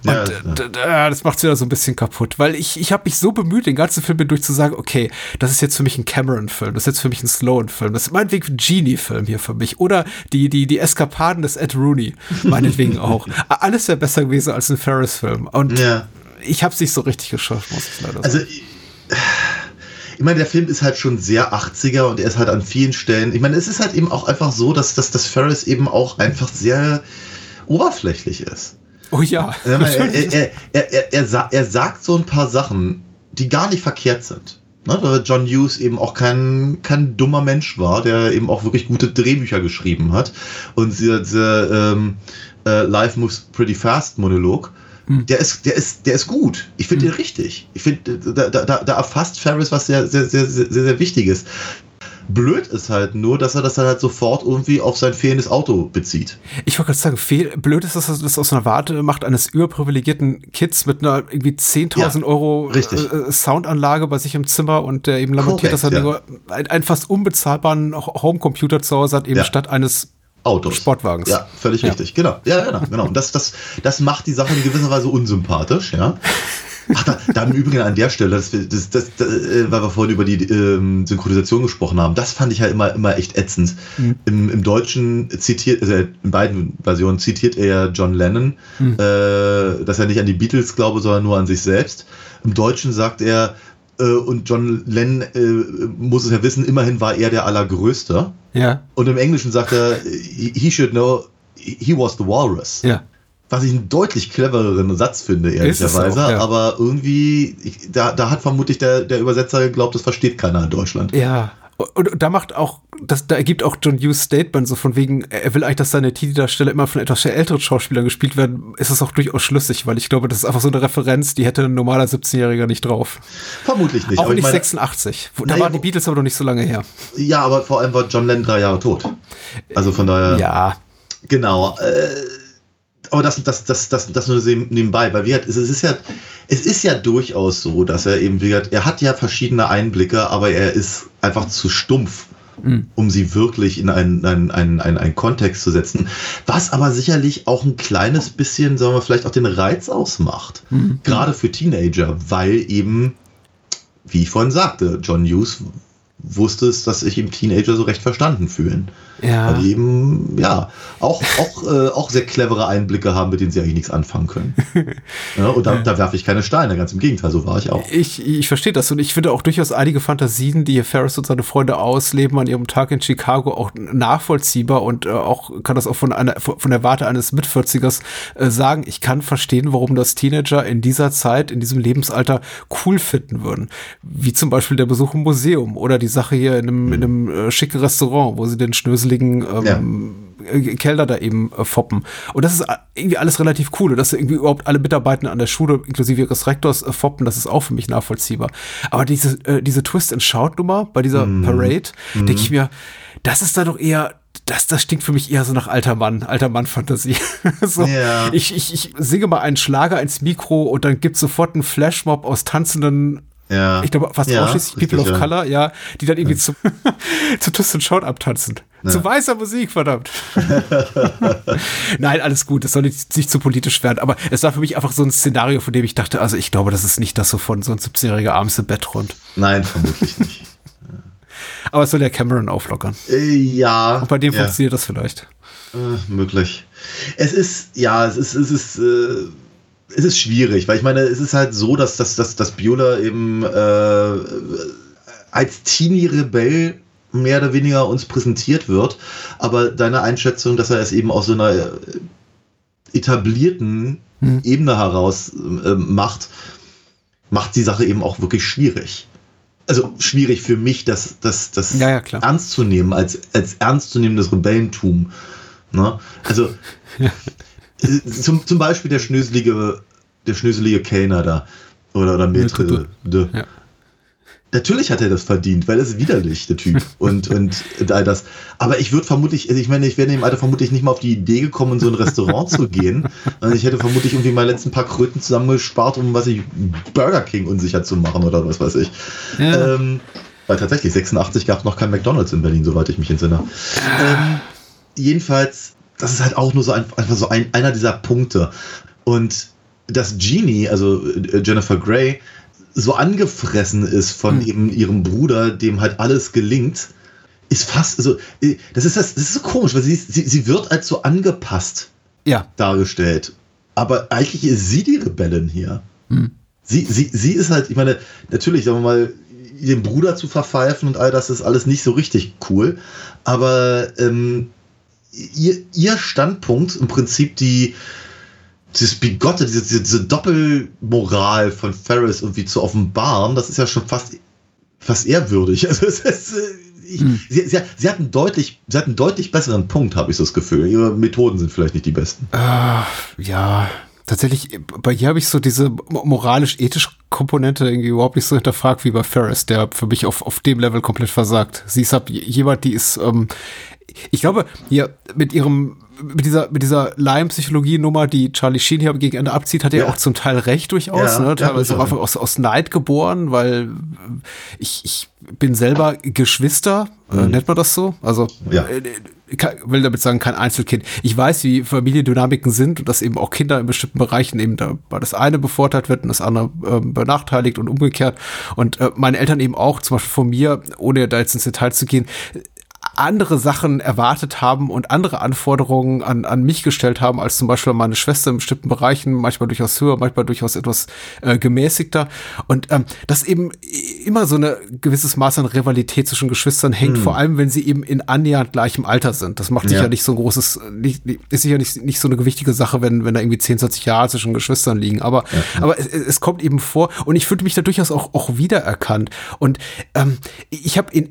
Und Ja, äh, äh, das macht's wieder so ein bisschen kaputt, weil ich, ich habe mich so bemüht, den ganzen Film durch zu sagen, okay, das ist jetzt für mich ein Cameron-Film, das ist jetzt für mich ein Sloan-Film, das ist meinetwegen ein Genie-Film hier für mich. Oder die, die, die Eskapaden des Ed Rooney, meinetwegen auch. Alles wäre besser gewesen als ein Ferris-Film. Und Ja. ich habe es nicht so richtig geschafft, muss ich leider sagen. Also, ich, meine, der Film ist halt schon sehr 80er und er ist halt an vielen Stellen. Ich meine, es ist halt eben auch einfach so, dass, dass, dass Ferris eben auch einfach sehr oberflächlich ist. oh ja. Man, er, er, er, er, er sagt so ein paar Sachen, die gar nicht verkehrt sind. Ne, weil John Hughes eben auch kein, kein dummer Mensch war, der eben auch wirklich gute Drehbücher geschrieben hat. Und dieser, dieser ähm, äh, Life Moves Pretty Fast Monolog, der, ist, der, ist, der ist gut. Ich finde den richtig. Ich finde, da, da, da da erfasst Ferris was sehr, sehr, sehr, sehr, sehr, sehr Wichtiges. Blöd ist halt nur, dass er das dann halt sofort irgendwie auf sein fehlendes Auto bezieht. Ich wollte gerade sagen, fehl, blöd ist, dass er das aus einer Warte macht eines überprivilegierten Kids mit einer irgendwie 10.000 Ja, Euro richtig. äh, Soundanlage bei sich im Zimmer und der eben lamentiert, Korrekt, dass er ja. einen, einen fast unbezahlbaren Homecomputer zu Hause hat, eben Ja. statt eines Autos. Sportwagens. Ja, völlig Ja. richtig. Genau. Ja, genau, genau. Und das, das, das macht die Sache in gewisser Weise unsympathisch, ja. Ach, da, da im Übrigen an der Stelle, das, das, das, das, äh, weil wir vorhin über die ähm, Synchronisation gesprochen haben, das fand ich halt immer, immer echt ätzend. Mhm. Im, Im Deutschen zitiert, also in beiden Versionen zitiert er John Lennon, Mhm. äh, dass er nicht an die Beatles glaube, sondern nur an sich selbst. Im Deutschen sagt er, und John Lennon äh, muss es ja wissen, immerhin war er der Allergrößte. Ja, Und im Englischen sagt er, he should know, he was the walrus. ja. Was ich einen deutlich clevereren Satz finde, ehrlicherweise. auch, ja. Aber irgendwie, ich, da, da hat vermutlich der, der Übersetzer geglaubt, das versteht keiner in Deutschland. Ja. Und, da macht auch, das, da ergibt auch John Hughes Statement so von wegen, er will eigentlich, dass seine Teenie-Darsteller immer von etwas älteren Schauspielern gespielt werden, ist es auch durchaus schlüssig, weil ich glaube, das ist einfach so eine Referenz, die hätte ein normaler 17-Jähriger nicht drauf. Vermutlich nicht. auch nicht meine, 86. Wo- Da Naja, waren die Beatles aber noch nicht so lange her. Ja, aber vor allem war John Lennon drei Jahre tot. Also von daher. Ja. Genau. Äh, aber das, das, das, das, das nur nebenbei, weil wie gesagt, es ist ja, es ist ja durchaus so, dass er eben, wie gesagt, er hat ja verschiedene Einblicke, aber er ist einfach zu stumpf, um sie wirklich in einen, einen, einen, einen, einen Kontext zu setzen. Was aber sicherlich auch ein kleines bisschen, sagen wir, vielleicht auch den Reiz ausmacht. Gerade für Teenager, weil eben, wie ich vorhin sagte, John Hughes wusste es, dass sich eben Teenager so recht verstanden fühlen. Ja. Weil die eben, ja, auch, auch, äh, auch sehr clevere Einblicke haben, mit denen sie eigentlich nichts anfangen können. ja, und da, da werfe ich keine Steine, ganz im Gegenteil, so war ich auch. Ich, ich verstehe das und ich finde auch durchaus einige Fantasien, die hier Ferris und seine Freunde ausleben an ihrem Tag in Chicago, auch nachvollziehbar und äh, auch kann das auch von einer von der Warte eines Mitvierzigers äh, sagen. Ich kann verstehen, warum das Teenager in dieser Zeit, in diesem Lebensalter cool finden würden. Wie zum Beispiel der Besuch im Museum oder die Sache hier in einem, in einem äh, schicken Restaurant, wo sie den schnöseligen ähm, äh, Kellner da eben äh, foppen. Und das ist äh, irgendwie alles relativ cool. Und dass irgendwie überhaupt alle Mitarbeiter an der Schule, inklusive ihres Rektors, äh, foppen, das ist auch für mich nachvollziehbar. Aber diese, äh, diese Twist-and-Shout-Nummer bei dieser Parade, denke ich mir, das ist da doch eher, das, das stinkt für mich eher so nach alter Mann, alter Mann-Fantasie. so, Ja. ich, ich, ich singe mal einen Schlager ins Mikro und dann gibt's sofort einen Flashmob aus tanzenden Ja. Ich glaube fast Ja, ausschließlich richtig, People of ja. Color, ja, die dann irgendwie zu, zu Twist and Shout abtanzen. Ja. Zu weißer Musik, verdammt. Nein, alles gut, es soll nicht, nicht zu politisch werden, aber es war für mich einfach so ein Szenario, von dem ich dachte, also ich glaube, das ist nicht das, wovon so ein 17-jähriger abends im Bett träumt. Nein, vermutlich nicht. Aber es soll ja Cameron auflockern. Äh, ja. Und bei dem ja. funktioniert das vielleicht. Äh, möglich. Es ist, ja, es ist, es ist, äh, es ist schwierig, weil ich meine, es ist halt so, dass, dass, dass, dass Biola eben äh, als Teenie-Rebell mehr oder weniger uns präsentiert wird. Aber deine Einschätzung, dass er es eben aus so einer äh, etablierten Hm. Ebene heraus äh, macht, macht die Sache eben auch wirklich schwierig. Also schwierig für mich, das, das, das Ja, ja, ernst zu nehmen, als, als ernstzunehmendes Rebellentum. Ne? Also zum, zum Beispiel der schnöselige, der schnöselige Kellner da. Oder, oder de. Ja. Natürlich hat er das verdient, weil er ist widerlich, der Typ. Und, und, all das. Aber ich würde vermutlich, also ich meine, ich wäre in dem Alter vermutlich nicht mal auf die Idee gekommen, in so ein Restaurant zu gehen. Und ich hätte vermutlich irgendwie meine letzten paar Kröten zusammengespart, um was ich Burger King unsicher zu machen oder was weiß ich. Ja. Ähm, weil tatsächlich 86 gab es noch kein McDonalds in Berlin, soweit ich mich entsinne. Ähm, jedenfalls, das ist halt auch nur so ein, einfach so ein, einer dieser Punkte. Und dass Genie, also äh, Jennifer Grey, so angefressen ist von Hm. eben ihrem Bruder, dem halt alles gelingt, ist fast, also, äh, das ist das, das ist so komisch, weil sie, sie, sie wird als so angepasst Ja. dargestellt. Aber eigentlich ist sie die Rebellin hier. Hm. Sie, sie, sie ist halt, ich meine, natürlich, sagen wir mal, den Bruder zu verpfeifen und all das ist alles nicht so richtig cool. Aber ähm, ihr, ihr Standpunkt, im Prinzip die, dieses Bigotte, diese, diese, Doppelmoral von Ferris irgendwie zu offenbaren, das ist ja schon fast, fast ehrwürdig. Also es ist, äh, ich, sie, sie, sie, hat einen deutlich, sie hat einen deutlich besseren Punkt, habe ich so das Gefühl. Ihre Methoden sind vielleicht nicht die besten. Äh, ja, tatsächlich, bei ihr habe ich so diese mo- moralisch-ethische Komponente irgendwie überhaupt nicht so hinterfragt wie bei Ferris, der für mich auf, auf dem Level komplett versagt. Sie ist halt jemand, die ist, ähm, ich glaube, hier mit ihrem, mit dieser, mit dieser Laienpsychologie-Nummer, die Charlie Sheen hier gegen Ende abzieht, hat er Ja. auch zum Teil recht durchaus, Ja, ne? Teilweise auch einfach aus, aus Neid geboren, weil äh, ich, ich bin selber Geschwister, äh, nennt man das so? Also Ja. äh, ich kann- will damit sagen, kein Einzelkind. Ich weiß, wie Familiendynamiken sind und dass eben auch Kinder in bestimmten Bereichen eben da weil das eine bevorteilt wird und das andere ähm, benachteiligt und umgekehrt. Und äh, meine Eltern eben auch, zum Beispiel von mir, ohne da jetzt ins Detail zu gehen, andere Sachen erwartet haben und andere Anforderungen an, an mich gestellt haben, als zum Beispiel meine Schwester in bestimmten Bereichen, manchmal durchaus höher, manchmal durchaus etwas äh, gemäßigter. Und ähm, dass eben immer so eine gewisses Maß an Rivalität zwischen Geschwistern hängt, vor allem wenn sie eben in annähernd gleichem Alter sind. Das macht sicher Ja. nicht so ein großes, nicht, ist sicher nicht, nicht so eine gewichtige Sache, wenn, wenn da irgendwie 10, 20 Jahre zwischen Geschwistern liegen. Aber, aber es, es kommt eben vor und ich fühlte mich da durchaus auch, auch wiedererkannt. Und ähm, ich habe in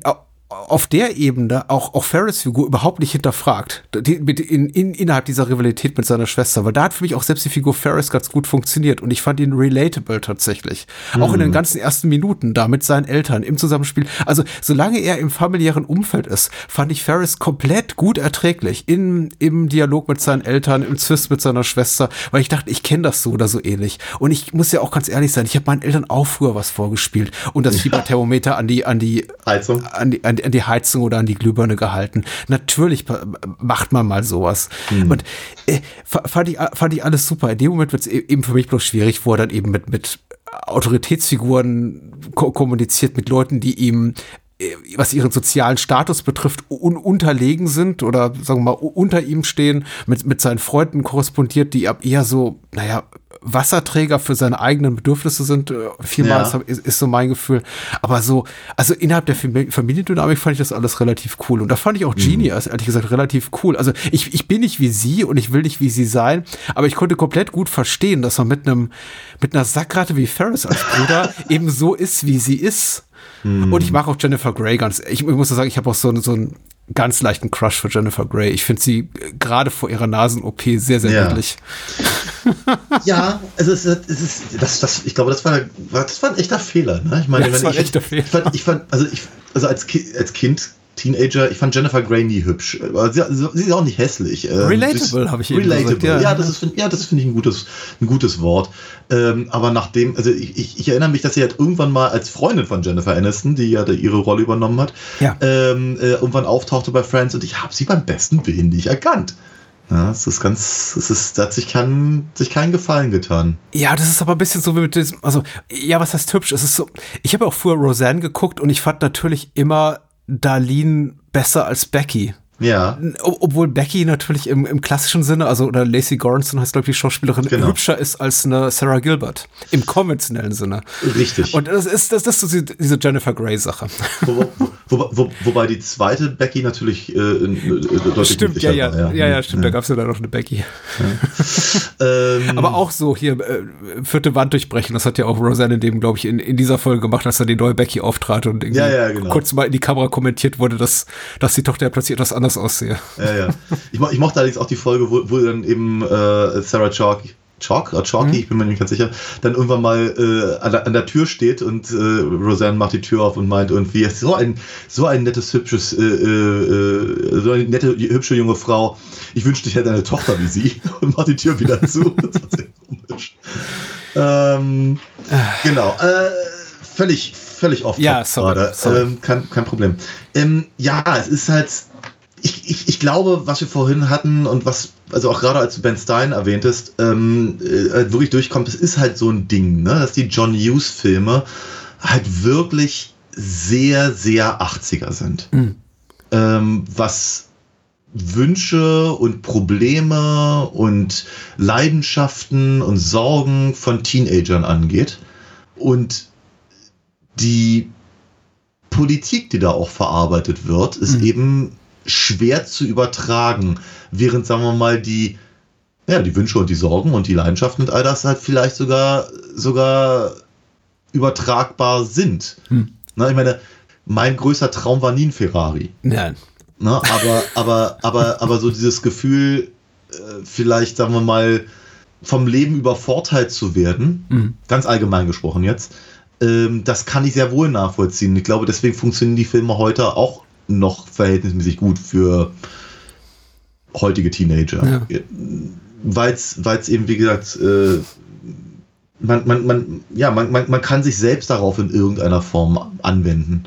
auf der Ebene auch, auch Ferris Figur überhaupt nicht hinterfragt. Die, mit, in, in, innerhalb dieser Rivalität mit seiner Schwester. Weil da hat für mich auch selbst die Figur Ferris ganz gut funktioniert. Und ich fand ihn relatable tatsächlich. Auch in den ganzen ersten Minuten da mit seinen Eltern im Zusammenspiel. Also, solange er im familiären Umfeld ist, fand ich Ferris komplett gut erträglich. In, Im Dialog mit seinen Eltern, im Zwist mit seiner Schwester. Weil ich dachte, ich kenne das so oder so ähnlich. Und ich muss ja auch ganz ehrlich sein, ich habe meinen Eltern auch früher was vorgespielt. Und das Fieberthermometer an die, an die, Heizung. an die, an, die- an die Heizung oder an die Glühbirne gehalten. Natürlich macht man mal sowas. Und äh, fa- fand, ich, fand ich alles super. In dem Moment wird es eben für mich bloß schwierig, wo er dann eben mit, mit Autoritätsfiguren ko kommuniziert, mit Leuten, die ihm äh, was ihren sozialen Status betrifft, un unterlegen sind oder sagen wir mal unter ihm stehen, mit, mit seinen Freunden korrespondiert, die ab eher so, naja, Wasserträger für seine eigenen Bedürfnisse sind. äh, Vielmal Ja. ist, ist so mein Gefühl. Aber so, also innerhalb der Fam- Familiendynamik fand ich das alles relativ cool. Und da fand ich auch Genie, als ehrlich gesagt, relativ cool. Also ich, ich bin nicht wie sie und ich will nicht wie sie sein, aber ich konnte komplett gut verstehen, dass man mit einem, mit einer Sackratte wie Ferris als Bruder eben so ist, wie sie ist. Und ich mag auch Jennifer Grey ganz. Ich, ich muss sagen, ich habe auch so, so einen ganz leichten Crush für Jennifer Grey. Ich finde sie äh, gerade vor ihrer Nasen-OP sehr, sehr Ja. niedlich. Ja, also es ist, es ist das, das, ich glaube, das war, das war ein echter Fehler. Ne? Ich meine, Ja, das war ich, ein echter Fehler. Ich fand, ich fand, also ich, also als, Ki als Kind Teenager, ich fand Jennifer Grey nie hübsch. Aber sie, sie ist auch nicht hässlich. Ähm, Relatable, habe ich eben Relatable, gesagt, ja. ja. das ist, ja, das finde ich ein gutes, ein gutes Wort. Ähm, aber nachdem, also ich, ich, ich erinnere mich, dass sie halt irgendwann mal als Freundin von Jennifer Aniston, die ja ihre Rolle übernommen hat, Ja. ähm, äh, irgendwann auftauchte bei Friends und ich habe sie beim besten Willen nicht erkannt. Ja, es ist ganz, es ist, da hat sich kein, sich keinen Gefallen getan. Ja, das ist aber ein bisschen so wie mit diesem, also, ja, was heißt hübsch? Es ist so, ich habe auch früher Roseanne geguckt und ich fand natürlich immer Darlene besser als Becky. Ja. Ob- Obwohl Becky natürlich im, im klassischen Sinne, also oder Lacey Goranson heißt, glaube ich, die Schauspielerin, Genau. hübscher ist als eine Sarah Gilbert. Im konventionellen Sinne. Richtig. Und das ist, das ist so diese- Jennifer Grey-Sache. Wo, wo, wo, wobei die zweite Becky natürlich äh, äh, deutlich Stimmt, ja, ja, war, ja, ja, stimmt, da gab es ja dann noch eine Becky. Ähm, Aber auch so hier, äh, vierte Wand durchbrechen, das hat ja auch Roseanne in dem, glaube ich, in, in dieser Folge gemacht, als er die neue Becky auftrat und irgendwie Ja, ja, genau. kurz mal in die Kamera kommentiert wurde, dass, dass die Tochter ja plötzlich etwas anders aussehe. Ja, ja. Ich, mo ich mochte allerdings auch die Folge, wo, wo dann eben äh, Sarah Chalk, Chalk, oder Chalky, ich bin mir nicht ganz sicher, dann irgendwann mal äh, an, der, an der Tür steht und äh, Roseanne macht die Tür auf und meint irgendwie, so ein, so ein nettes, hübsches, äh, äh, so eine nette, hübsche junge Frau. Ich wünschte, ich hätte eine Tochter wie sie und macht die Tür wieder zu. Das war sehr komisch. Ähm, genau. Äh, völlig, völlig off Ja, sorry, sorry. Ähm, kein, kein Problem. Ähm, ja, es ist halt. Ich, ich, ich glaube, was wir vorhin hatten und was, also auch gerade als du Ben Stein erwähntest, ähm, äh, halt wirklich durchkommt, es ist halt so ein Ding, ne? dass die John Hughes-Filme halt wirklich sehr, sehr 80er sind. Ähm, was Wünsche und Probleme und Leidenschaften und Sorgen von Teenagern angeht. Und die Politik, die da auch verarbeitet wird, ist eben schwer zu übertragen, während, sagen wir mal, die, ja, die Wünsche und die Sorgen und die Leidenschaften und all das halt vielleicht sogar, sogar übertragbar sind. Na, ich meine, mein größter Traum war nie ein Ferrari. Nein. Ne? Aber, aber, aber, aber so dieses Gefühl, äh, vielleicht, sagen wir mal, vom Leben übervorteilt zu werden, ganz allgemein gesprochen jetzt, ähm, das kann ich sehr wohl nachvollziehen. Ich glaube, deswegen funktionieren die Filme heute auch noch verhältnismäßig gut für heutige Teenager. Ja. Weil es eben, wie gesagt, äh, man, man, man, ja, man, man, man kann sich selbst darauf in irgendeiner Form anwenden.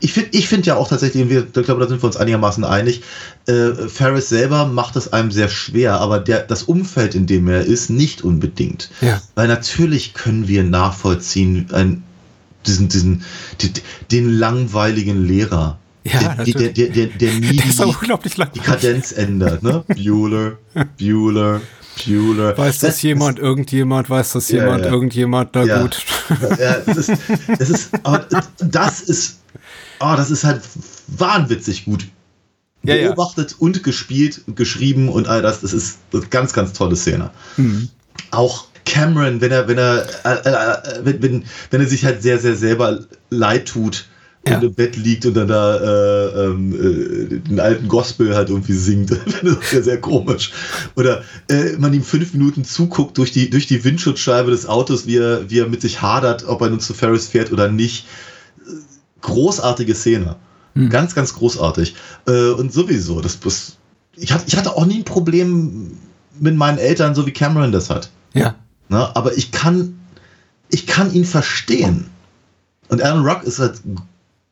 Ich finde ich find ja auch tatsächlich, wir, ich glaube, da sind wir uns einigermaßen einig, äh, Ferris selber macht es einem sehr schwer, aber der, das Umfeld, in dem er ist, nicht unbedingt. Ja. Weil natürlich können wir nachvollziehen, ein, diesen, diesen, die, den langweiligen Lehrer. Ja, der, der, der, der, der ist die, auch unglaublich die. Kadenz ändert, ne? Bueller, Bueller, Bueller. Weiß das, jemand, irgendjemand, weiß das Ja, jemand, ja. irgendjemand, na Ja. gut. ja, das ist, das ist, aber das ist, oh, das ist halt wahnwitzig gut beobachtet und gespielt, geschrieben und all das. Das ist eine ganz, ganz tolle Szene. Mhm. Auch Cameron, wenn er, wenn er, äh, äh, wenn, wenn, wenn er sich halt sehr, sehr selber leid tut Ja. im Bett liegt und dann da äh, ähm, äh, den alten Gospel halt irgendwie singt. das ist ja sehr komisch. Oder äh, man ihm fünf Minuten zuguckt durch die, durch die Windschutzscheibe des Autos, wie er, wie er mit sich hadert, ob er nun zu Ferris fährt oder nicht. Großartige Szene. Ganz, ganz großartig. Äh, und sowieso, das, das ich, hatte, ich hatte auch nie ein Problem mit meinen Eltern, so wie Cameron das hat. Ja. Ne? Aber ich kann, ich kann ihn verstehen. Und Alan Rock ist halt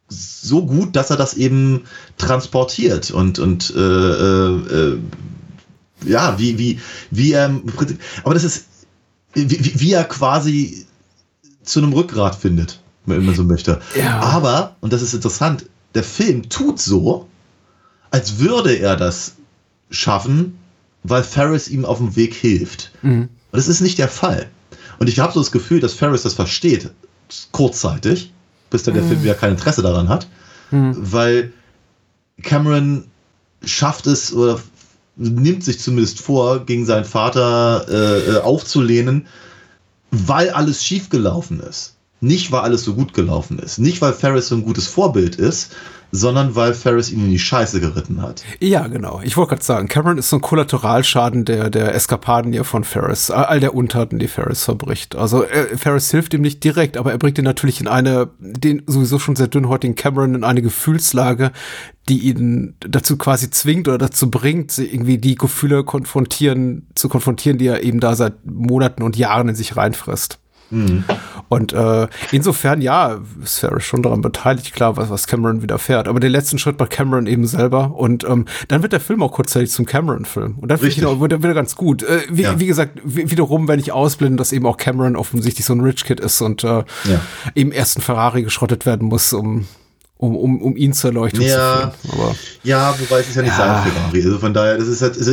so gut, dass er das eben transportiert und, und äh, äh, äh, ja, wie, wie, wie er, aber das ist, wie, wie- wie er quasi zu einem Rückgrat findet, wenn man so möchte. Ja. Aber, und das ist interessant, der Film tut so, als würde er das schaffen, weil Ferris ihm auf dem Weg hilft. Mhm. Und das ist nicht der Fall. Und ich habe so das Gefühl, dass Ferris das versteht, kurzzeitig, bis dann der Film wieder kein Interesse daran hat, weil Cameron schafft es oder nimmt sich zumindest vor, gegen seinen Vater äh, äh, aufzulehnen, weil alles schiefgelaufen ist. Nicht, weil alles so gut gelaufen ist. Nicht, weil Ferris so ein gutes Vorbild ist, sondern weil Ferris ihn in die Scheiße geritten hat. Ja, genau. Ich wollte gerade sagen, Cameron ist so ein Kollateralschaden der, der Eskapaden hier von Ferris, all der Untaten, die Ferris verbricht. Also äh, Ferris hilft ihm nicht direkt, aber er bringt ihn natürlich in eine, den sowieso schon sehr dünnhäutigen Cameron in eine Gefühlslage, die ihn dazu quasi zwingt oder dazu bringt, irgendwie die Gefühle konfrontieren, zu konfrontieren, die er eben da seit Monaten und Jahren in sich reinfrisst. Mhm. Und äh, insofern, ja, ist Ferris schon daran beteiligt, klar, was, was Cameron widerfährt. Aber den letzten Schritt macht Cameron eben selber. Und ähm, dann wird der Film auch kurzzeitig zum Cameron-Film. Und dann finde ich ihn auch wieder, wieder ganz gut. Äh, wie, ja. wie gesagt, wiederum, wenn ich ausblende, dass eben auch Cameron offensichtlich so ein Rich Kid ist und äh, ja. eben erst ein Ferrari geschrottet werden muss, um um, um, um ihn zur Erleuchtung ja, zu führen. Aber, ja, wobei es ist ja nicht ja. sein Ferrari. Also von daher, das ist halt, also,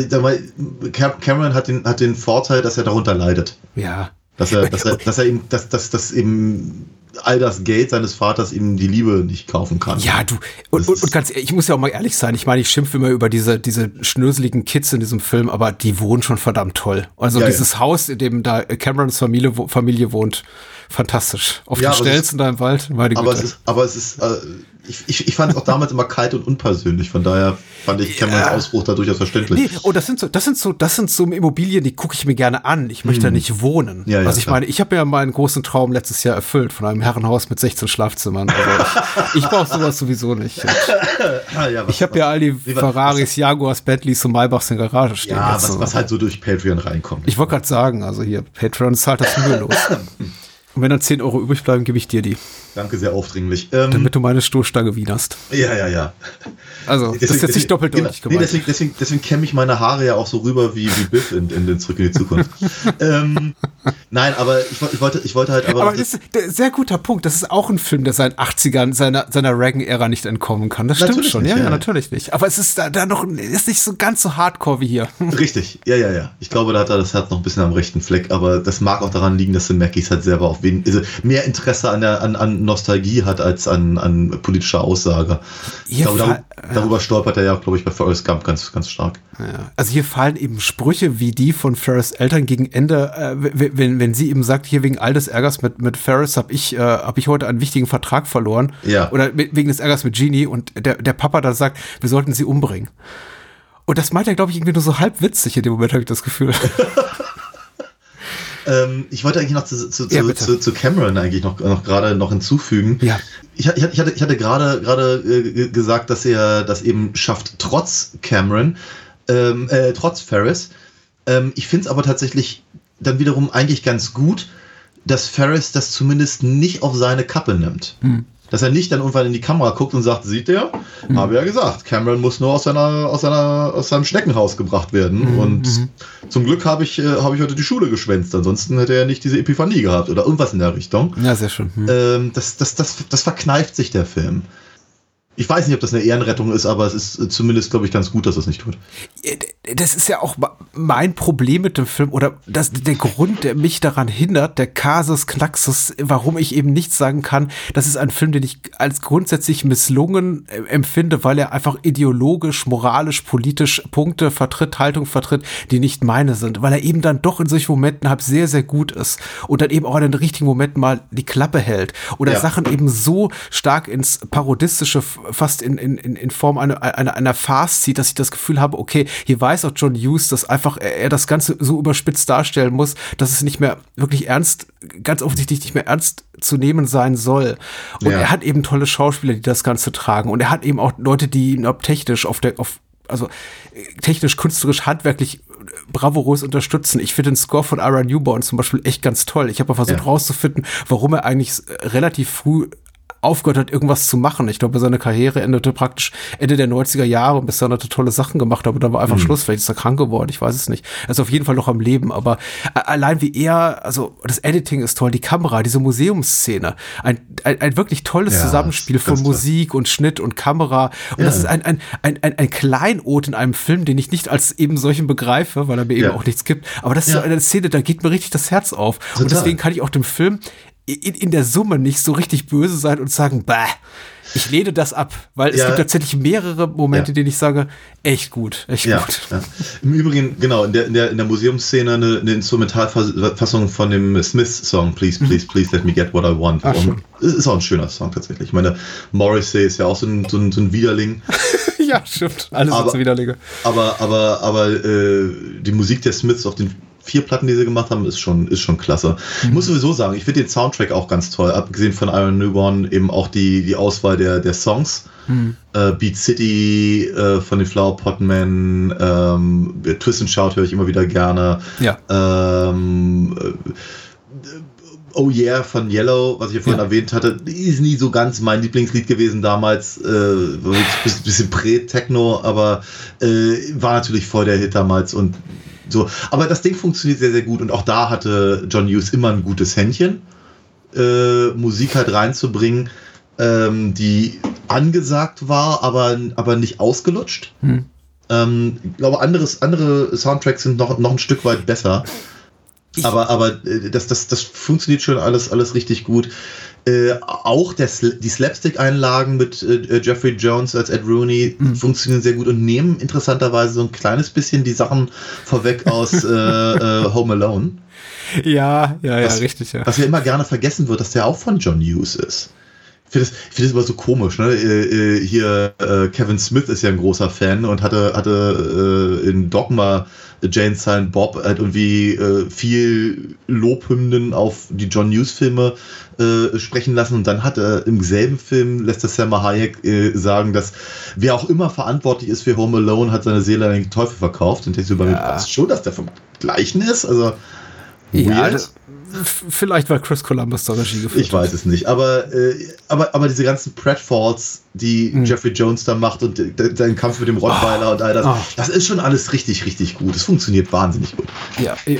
Cameron hat den, hat den Vorteil, dass er darunter leidet. Ja. Dass er, dass er, dass er ihm, dass, dass, dass eben all das Geld seines Vaters ihm die Liebe nicht kaufen kann. Ja, du, und, und, und ganz ehrlich, ich muss ja auch mal ehrlich sein, ich meine, ich schimpfe immer über diese, diese schnöseligen Kids in diesem Film, aber die wohnen schon verdammt toll. Also ja, dieses ja. Haus, in dem da Camerons Familie, Familie wohnt, fantastisch. Auf ja, den Stelzen da im Wald, meine aber Güte. Es ist, aber es ist, äh, ich, ich, ich fand es auch damals immer kalt und unpersönlich, von daher fand ich Camerons ja. Ausbruch da durchaus verständlich. Nee, oh, das sind so, das sind so, das sind so Immobilien, die gucke ich mir gerne an. Ich möchte hm. da nicht wohnen. Ja, ja, also ich klar. meine, ich habe ja meinen großen Traum letztes Jahr erfüllt von einem Herrenhaus mit 16 Schlafzimmern. Also ich, ich brauche sowas sowieso nicht. ja, was, ich habe ja all die was, Ferraris, was, Jaguars, Bentleys und Maybachs in der Garage stehen. Ja, was, was halt so durch Patreon reinkommt. Ich wollte gerade sagen, also hier, Patreon zahlt das mühelos. Und wenn dann 10 Euro übrig bleiben, gebe ich dir die. Danke, sehr aufdringlich. Ähm, Damit du meine Stoßstange wienerst. Ja, ja, ja. Also, deswegen, das ist jetzt nicht doppelt genau, nee, deswegen, deswegen, deswegen kämme ich meine Haare ja auch so rüber wie, wie Biff in, in den Zurück in die Zukunft. ähm, nein, aber ich, ich, wollte, ich wollte halt aber. Aber das ist sehr guter Punkt. Das ist auch ein Film, der seit 80ern seiner, seiner Reagan-Ära nicht entkommen kann. Das stimmt schon. Nicht, ja, ja, ja, natürlich nicht. Aber es ist da, da noch, ist nicht so ganz so hardcore wie hier. Richtig. Ja, ja, ja. Ich glaube, da hat er das Herz noch ein bisschen am rechten Fleck. Aber das mag auch daran liegen, dass der Mackies halt selber auf wen, also mehr Interesse an, der, an, an Nostalgie hat als an, an politischer Aussage. Ich glaube, darüber, darüber stolpert er ja, glaube ich, bei Forrest Gump ganz, ganz stark. Ja. Also hier fallen eben Sprüche wie die von Ferris Eltern gegen Ende, äh, wenn, wenn sie eben sagt, hier wegen all des Ärgers mit, mit Ferris habe ich, äh, hab ich heute einen wichtigen Vertrag verloren. Ja. Oder wegen des Ärgers mit Genie und der, der Papa da sagt, wir sollten sie umbringen. Und das meint er, glaube ich, irgendwie nur so halb witzig in dem Moment, habe ich das Gefühl. Ähm, ich wollte eigentlich noch zu, zu, ja, zu, zu, Cameron eigentlich noch, noch gerade noch hinzufügen. Ja. Ich, ich, hatte, ich hatte gerade gerade äh, gesagt, dass er das eben schafft, trotz Cameron, ähm, äh, trotz Ferris. Ähm, ich finde es aber tatsächlich dann wiederum eigentlich ganz gut, dass Ferris das zumindest nicht auf seine Kappe nimmt. Hm dass er nicht dann irgendwann in die Kamera guckt und sagt, sieht der? Mhm. Habe ja gesagt, Cameron muss nur aus, seiner, aus, seiner, aus seinem Schneckenhaus gebracht werden. Mhm. Und mhm. zum Glück habe ich, äh, hab ich heute die Schule geschwänzt. Ansonsten hätte er nicht diese Epiphanie gehabt oder irgendwas in der Richtung. Ja, sehr schön. Mhm. Ähm, das, das, das, das verkneift sich der Film. Ich weiß nicht, ob das eine Ehrenrettung ist, aber es ist zumindest, glaube ich, ganz gut, dass es das nicht tut. Das ist ja auch mein Problem mit dem Film oder das, der Grund, der mich daran hindert, der Kasus Knaxus, warum ich eben nicht sagen kann, das ist ein Film, den ich als grundsätzlich misslungen äh, empfinde, weil er einfach ideologisch, moralisch, politisch Punkte vertritt, Haltung vertritt, die nicht meine sind, weil er eben dann doch in solchen Momenten halt sehr, sehr gut ist und dann eben auch in den richtigen Momenten mal die Klappe hält oder ja. Sachen eben so stark ins Parodistische fast in, in, in Form einer, einer, einer Farce zieht, dass ich das Gefühl habe, okay, hier weiß auch John Hughes, dass einfach er das Ganze so überspitzt darstellen muss, dass es nicht mehr wirklich ernst, ganz offensichtlich nicht mehr ernst zu nehmen sein soll. Und ja. er hat eben tolle Schauspieler, die das Ganze tragen. Und er hat eben auch Leute, die ihn technisch auf der, auf, also technisch, künstlerisch, handwerklich bravourös unterstützen. Ich finde den Score von Ira Newborn zum Beispiel echt ganz toll. Ich habe versucht ja. rauszufinden, warum er eigentlich relativ früh aufgehört hat, irgendwas zu machen. Ich glaube, seine Karriere endete praktisch Ende der 90er Jahre, bis er hatte tolle Sachen gemacht hat, aber dann war einfach mhm. Schluss. Vielleicht ist er krank geworden, ich weiß es nicht. Er ist auf jeden Fall noch am Leben, aber allein wie er, also das Editing ist toll, die Kamera, diese Museumsszene, ein, ein, ein wirklich tolles ja, Zusammenspiel von Musik toll. und Schnitt und Kamera. Und ja. das ist ein, ein, ein, ein, ein Kleinod in einem Film, den ich nicht als eben solchen begreife, weil er mir ja. eben auch nichts gibt. Aber das ist so eine Szene, da geht mir richtig das Herz auf. Total. Und deswegen kann ich auch dem Film in, in der Summe nicht so richtig böse sein und sagen, bah, Ich lehne das ab, weil es Ja. gibt tatsächlich mehrere Momente, Ja. denen ich sage, echt gut, echt Ja, gut. Im Übrigen, genau, in der, in der, in der Museumsszene eine, eine Instrumentalfassung von dem Smith-Song Please, Please, Please Let Me Get What I Want. Mhm. Ach. Und es ist auch ein schöner Song tatsächlich. Ich meine, Morrissey ist ja auch so ein, so ein, so ein Widerling. ja, stimmt. Alles Aber- dazu widerlege. Aber, aber, aber äh, die Musik der Smiths auf den vier Platten, die sie gemacht haben, ist schon, ist schon klasse. Ich muss sowieso sagen, ich finde den Soundtrack auch ganz toll. Abgesehen von Iron Newborn eben auch die, die Auswahl der, der Songs. Äh, Beat City äh, von den Flower Potmen, ähm, Twist and Shout höre ich immer wieder gerne. Ja. Ähm, äh, Oh Yeah von Yellow, was ich ja vorhin Ja. erwähnt hatte, ist nie so ganz mein Lieblingslied gewesen damals. Äh, ein bisschen Prä-Techno, aber äh, war natürlich voll der Hit damals und so. Aber das Ding funktioniert sehr, sehr gut und auch da hatte John Hughes immer ein gutes Händchen, äh, Musik halt reinzubringen, ähm, die angesagt war, aber, aber nicht ausgelutscht. Hm. Ähm, ich glaube, anderes, andere Soundtracks sind noch, noch ein Stück weit besser. aber aber äh, das, das, das funktioniert schon alles, alles richtig gut. Äh, auch der, die Slapstick-Einlagen mit äh, Jeffrey Jones als Ed Rooney funktionieren sehr gut und nehmen interessanterweise so ein kleines bisschen die Sachen vorweg aus äh, äh, Home Alone. Ja, ja, ja, Was- richtig, ja. Was ja immer gerne vergessen wird, dass der auch von John Hughes ist. Ich finde das, ich finde das immer so komisch. Ne? Äh, äh, Hier, äh, Kevin Smith ist ja ein großer Fan und hatte, hatte äh, in Dogma äh, Jane Silent Bob halt irgendwie äh, viel Lobhymnen auf die John Hughes-Filme äh, sprechen lassen. Und dann hat er im selben Film, lässt der Selma Hayek äh, sagen, dass wer auch immer verantwortlich ist für Home Alone, hat seine Seele an den Teufel verkauft. Und denkst du, ja. was schon, dass der vom Gleichen ist? Also, Ja, das, vielleicht war Chris Columbus da Regie geführt. Ich weiß es nicht, aber, äh, aber, aber diese ganzen Pratfalls, die Mhm. Jeffrey Jones da macht und de- sein Kampf mit dem Rottweiler und all das, Oh. das ist schon alles richtig, richtig gut. Es funktioniert wahnsinnig gut. Ja, äh,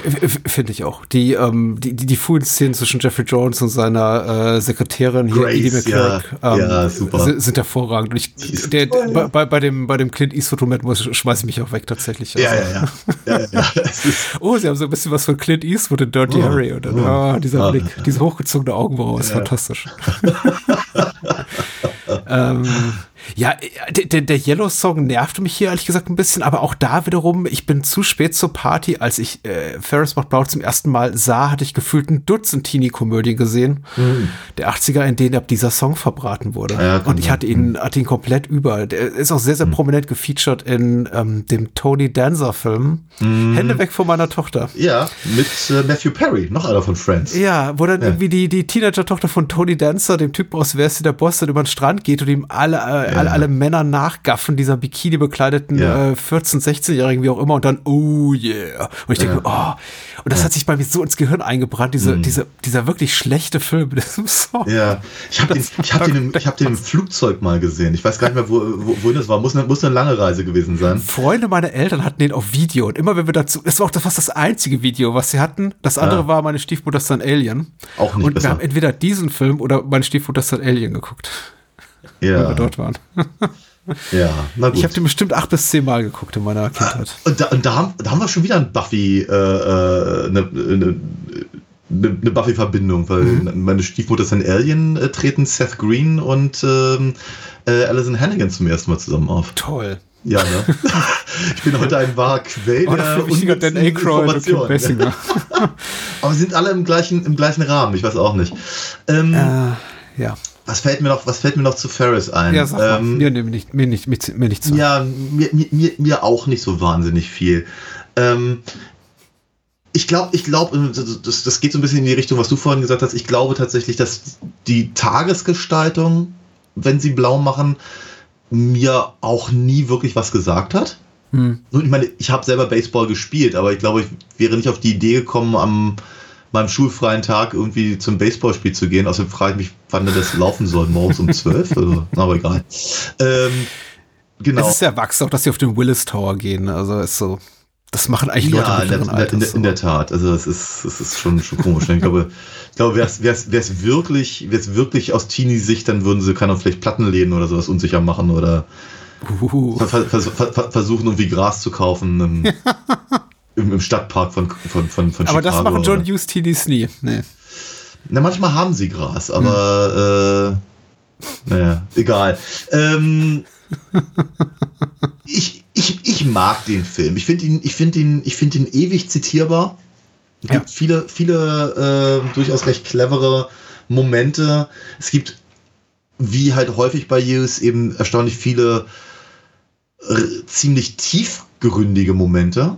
finde ich auch. Die, ähm, die, die, die frühen Szenen zwischen Jeffrey Jones und seiner äh, Sekretärin hier, Grace, Edie McCurk, ja. ähm, Ja, super. Sind, sind hervorragend. Und ich, der, toll. bei, bei, bei dem, bei dem Clint Eastwood-Moment muss- schmeiß ich mich auch weg, tatsächlich. Ja, Also. ja, ja. ja, ja, ja. Oh, sie haben so ein bisschen was von Clint Eastwood in Dirty Oh, Harry. Und dann, oh. ah, dieser Ah, Blick, ja. diese hochgezogene Augenbraue ist Ja. fantastisch. ähm, ja, der, der, der Yellow Song nervte mich hier ehrlich gesagt ein bisschen, aber auch da wiederum, ich bin zu spät zur Party. Als ich äh, Ferris macht Blau zum ersten Mal sah, hatte ich gefühlt ein Dutzend Teenie-Komödien gesehen. Der 80er, in denen ab dieser Song verbraten wurde. Mhm. Ja, Und ich hatte ihn, hatte ihn komplett über. Der ist auch sehr, sehr Mhm. prominent gefeatured in ähm, dem Tony Danza-Film. Mhm. Hände weg von meiner Tochter. ja, mit äh, Matthew Perry, noch einer von Friends. Ja, wo dann Ja. irgendwie die, die Teenager-Tochter von Tony Dancer, dem Typ aus Wer ist der Boss, dann über den Strand geht und ihm alle, äh, alle, alle Männer nachgaffen, dieser Bikini bekleideten Ja. äh, 14-, 16-Jährigen, wie auch immer, und dann, oh yeah. Und ich denke, oh, und das hat sich bei mir so ins Gehirn eingebrannt, diese, diese, dieser wirklich schlechte Film mit diesem Song. Mhm. Ja, ich habe den, ich hab den, im- ich hab den im Flugzeug mal gesehen. Ich weiß gar nicht mehr, wo, wo, wohin das war. Muss eine, muss eine lange Reise gewesen sein. Freunde meiner Eltern hatten den auf Video und immer wenn wir dazu, das war auch das, fast das einzige Video, was sie hatten. Das andere Ah. war meine Stiefmutter ist ein Alien. Auch nicht Und besser. wir haben entweder diesen Film oder meine Stiefmutter ist ein Alien geguckt, wenn wir Ja, dort waren. ja, na gut. Ich habe den bestimmt acht bis zehn Mal geguckt in meiner Kindheit. Und da, und da, haben, da haben wir schon wieder ein Buffy, äh, äh, eine, eine, eine, eine Buffy-Verbindung, weil Mhm. meine Stiefmutter ist ein Alien, äh, treten Seth Green und ähm, äh, Alison Hannigan zum ersten Mal zusammen auf. Toll. Ja, ne? ich bin heute ein wahrer Quell Oh, der Dan Aykroyd Informationen. Aber sie sind alle im gleichen, im gleichen Rahmen, ich weiß auch nicht. Ähm, äh, ja. Was, fällt mir noch, was fällt mir noch zu Ferris ein? Ja, sag mal. Ähm, mir, mir, nicht, mir, nicht, mir, mir nicht zu. Ja, mir, mir, mir, auch nicht so wahnsinnig viel. Ähm, ich glaube, ich glaube, das, das geht so ein bisschen in die Richtung, was du vorhin gesagt hast. Ich glaube tatsächlich, dass die Tagesgestaltung, wenn sie blau machen, mir auch nie wirklich was gesagt hat. Hm. Ich meine, ich habe selber Baseball gespielt, aber ich glaube, ich wäre nicht auf die Idee gekommen, am meinem schulfreien Tag irgendwie zum Baseballspiel zu gehen. Außerdem frage ich mich, wann das laufen soll. Morgens um 12? Also, aber egal. Ähm, genau. Es ist ja wachs auch, dass sie auf den Willis Tower gehen. Also ist so. Das machen eigentlich Leute ja, in der, in, der, in, Alters. der, in der Tat. Also es ist, es ist schon, schon komisch. Ich glaube, ich glaube, wäre es wirklich, wär's wirklich aus Teenie-Sicht, dann würden sie keine vielleicht Plattenläden oder sowas unsicher machen oder Uhuhu. ver, ver, ver, versuchen, irgendwie Gras zu kaufen im, im, Stadtpark von, von, von, von Aber Chicago. das machen John Hughes Teenies nie. Nee. Na, manchmal haben sie Gras, aber Naja, egal. Ähm, ich, ich, ich mag den Film. Ich finde ihn, ich finde ihn, ich finde ihn ewig zitierbar. Es gibt viele, viele äh, durchaus recht clevere Momente. Es gibt, wie halt häufig bei Hughes, eben erstaunlich viele äh, ziemlich tiefgründige Momente,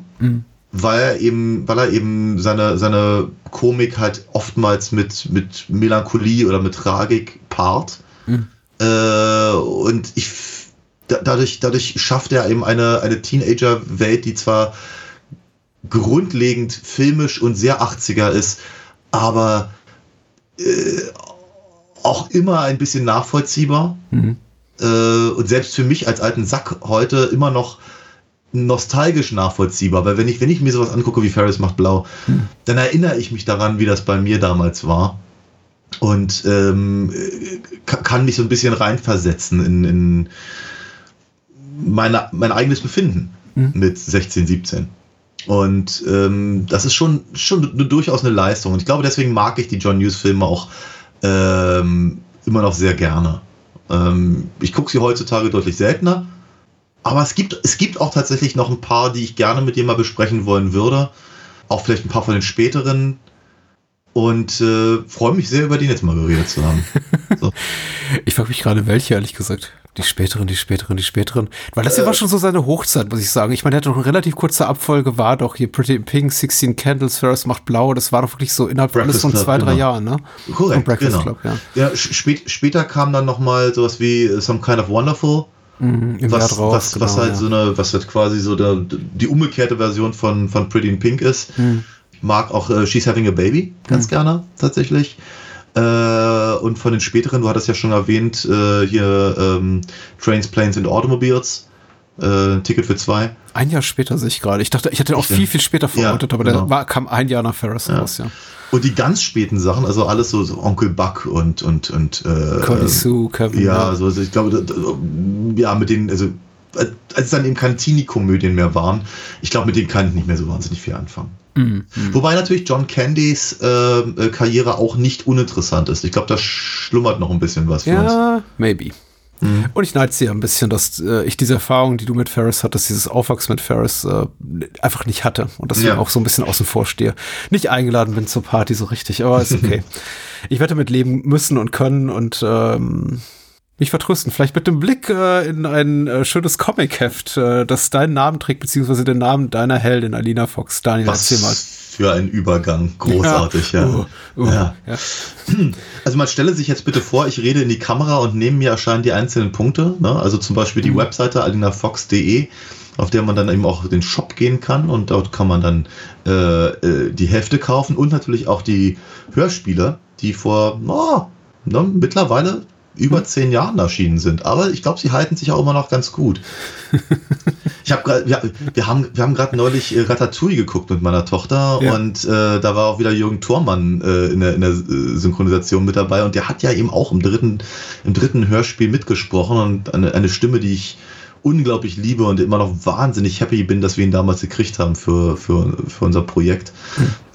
weil er eben, weil er eben seine, seine Komik halt oftmals mit, mit Melancholie oder mit Tragik paart. Äh, und ich da, dadurch, dadurch schafft er eben eine, eine Teenager-Welt, die zwar grundlegend filmisch und sehr 80er ist, aber äh, auch immer ein bisschen nachvollziehbar. Äh, und selbst für mich als alten Sack heute immer noch nostalgisch nachvollziehbar, weil wenn ich, wenn ich mir sowas angucke wie Ferris macht blau, dann erinnere ich mich daran, wie das bei mir damals war. Und ähm, ka- kann mich so ein bisschen reinversetzen in, in meine, mein eigenes Befinden mit 16, 17. Und ähm, das ist schon, schon durchaus eine Leistung. Und ich glaube, deswegen mag ich die John Hughes-Filme auch ähm, immer noch sehr gerne. Ähm, ich gucke sie heutzutage deutlich seltener. Aber es gibt, es gibt auch tatsächlich noch ein paar, die ich gerne mit dir mal besprechen wollen würde. Auch vielleicht ein paar von den späteren. Und äh, freue mich sehr, über den jetzt mal geredet zu haben. Ich frage mich gerade, welche, ehrlich gesagt. Die späteren, die späteren, die späteren. Weil das hier war schon so seine Hochzeit, muss ich sagen. Ich meine, der hat doch eine relativ kurze Abfolge, war doch hier Pretty in Pink, 16 Candles, Ferris macht blau. Das war doch wirklich so innerhalb alles von zwei, drei genau. Jahren, ne? Korrekt, Und Breakfast genau. Club, ja. Ja, spät, später kam dann noch mal sowas wie äh, Some Kind of Wonderful. Mhm, was, drauf, was, was genau, halt ja. so eine, was halt quasi so der, die umgekehrte Version von, von Pretty in Pink ist. Mhm. Mag auch äh, She's Having a Baby ganz gerne, tatsächlich. Äh, und von den späteren, du hattest ja schon erwähnt, äh, hier ähm, Trains, Planes and Automobiles. Äh, ein Ticket für zwei. Ein Jahr später sehe ich gerade. Ich dachte, ich hätte auch Ich, viel, viel später verortet, aber genau. der war, kam ein Jahr nach Ferris Ja. raus, ja. Und die ganz späten Sachen, also alles so, so Onkel Buck und und und äh, Connie Sue, Kevin. Ja, also ich glaube, da- ja, mit den, also als es dann eben keine Teenie-Komödien mehr waren, ich glaube, mit denen kann ich nicht mehr so wahnsinnig viel anfangen. Mhm. Wobei natürlich John Candys äh, äh, Karriere auch nicht uninteressant ist. Ich glaube, da schlummert noch ein bisschen was für uns. Ja, maybe. Und ich neide sie ja ein bisschen, dass äh, ich diese Erfahrung, die du mit Ferris hattest, dieses Aufwachsen mit Ferris, äh, einfach nicht hatte. Und deswegen Ja. auch so ein bisschen außen vor stehe. Nicht eingeladen bin zur Party so richtig, aber ist okay. ich werde damit leben müssen und können und ähm, mich vertrösten. Vielleicht mit dem Blick äh, in ein äh, schönes Comic-Heft, äh, das deinen Namen trägt, beziehungsweise den Namen deiner Heldin, Alina Fox. Daniel, erzähl mal. Für ein Übergang. Großartig, ja. Uh, uh, ja. ja. Also man stelle sich jetzt bitte vor, ich rede in die Kamera und neben mir erscheinen die einzelnen Punkte. Ne? Also zum Beispiel die Webseite alinafox.de, auf der man dann eben auch den Shop gehen kann und dort kann man dann äh, äh, die Hefte kaufen und natürlich auch die Hörspiele, die vor oh, ne, mittlerweile über zehn Jahren erschienen sind. Aber ich glaube, sie halten sich auch immer noch ganz gut. Ich hab grad, wir, wir haben, wir haben gerade neulich äh, Ratatouille geguckt mit meiner Tochter Ja. und äh, da war auch wieder Jürgen Thormann äh, in, der, in der äh, Synchronisation mit dabei und der hat ja eben auch im dritten, im dritten Hörspiel mitgesprochen und eine, eine Stimme, die ich unglaublich liebe und immer noch wahnsinnig happy bin, dass wir ihn damals gekriegt haben für, für, für unser Projekt.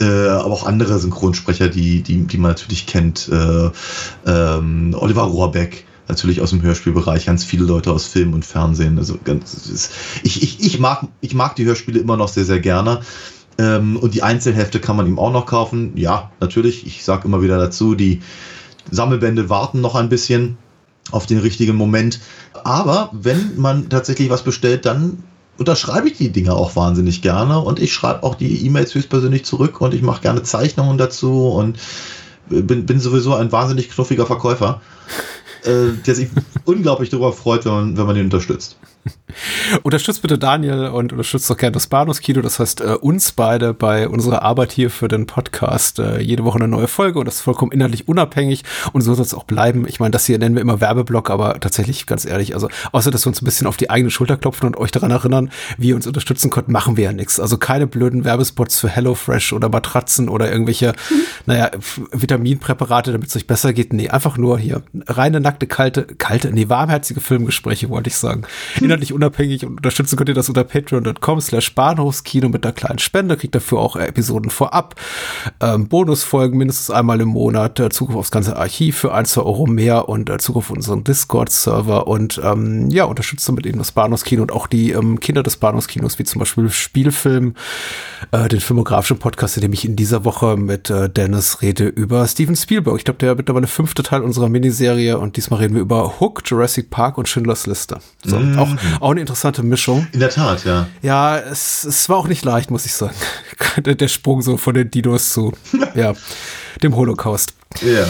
Äh, aber auch andere Synchronsprecher, die, die, die man natürlich kennt. Äh, ähm, Oliver Rohrbeck, natürlich aus dem Hörspielbereich, ganz viele Leute aus Film und Fernsehen. Also ganz, ich, ich, ich, mag, ich mag die Hörspiele immer noch sehr, sehr gerne. Ähm, und die Einzelhefte kann man ihm auch noch kaufen. Ja, natürlich. Ich sage immer wieder dazu, die Sammelbände warten noch ein bisschen auf den richtigen Moment. Aber wenn man tatsächlich was bestellt, dann unterschreibe ich die Dinge auch wahnsinnig gerne und ich schreibe auch die E-Mails höchstpersönlich zurück und ich mache gerne Zeichnungen dazu und bin, bin sowieso ein wahnsinnig knuffiger Verkäufer, äh, der sich unglaublich darüber freut, wenn man, wenn man ihn unterstützt. Unterstützt bitte Daniel und unterstützt doch gerne das Bahnhofskino, das heißt äh, uns beide bei unserer Arbeit hier für den Podcast. Äh, jede Woche eine neue Folge und das ist vollkommen inhaltlich unabhängig und so soll es auch bleiben. Ich meine, das hier nennen wir immer Werbeblock, aber tatsächlich ganz ehrlich, also außer dass wir uns ein bisschen auf die eigene Schulter klopfen und euch daran erinnern, wie ihr uns unterstützen könnt, machen wir ja nichts. Also keine blöden Werbespots für HelloFresh oder Matratzen oder irgendwelche, naja, F- Vitaminpräparate, damit es euch besser geht. Nee, einfach nur hier reine, nackte, kalte, kalte, nee, warmherzige Filmgespräche, wollte ich sagen. Inhaltlich unabhängig und unterstützen könnt ihr das unter patreon.com slash Bahnhofskino mit einer kleinen Spende, kriegt dafür auch Episoden vorab, ähm, Bonusfolgen mindestens einmal im Monat, äh, Zugriff aufs ganze Archiv für ein, zwei Euro mehr und äh, Zugriff auf unseren Discord-Server und ähm, ja, unterstützt damit eben das Bahnhofskino und auch die ähm, Kinder des Bahnhofskinos, wie zum Beispiel Spielfilm, äh, den filmografischen Podcast, in dem ich in dieser Woche mit äh, Dennis rede über Steven Spielberg. Ich glaube, der mittlerweile fünfte Teil unserer Miniserie und diesmal reden wir über Hook, Jurassic Park und Schindlers Liste. So, Mhm. auch, auch eine interessante Mischung. In der Tat, ja. Ja, es, es war auch nicht leicht, muss ich sagen. der, Sprung so von den Dinos zu, ja, dem Holocaust. Ja.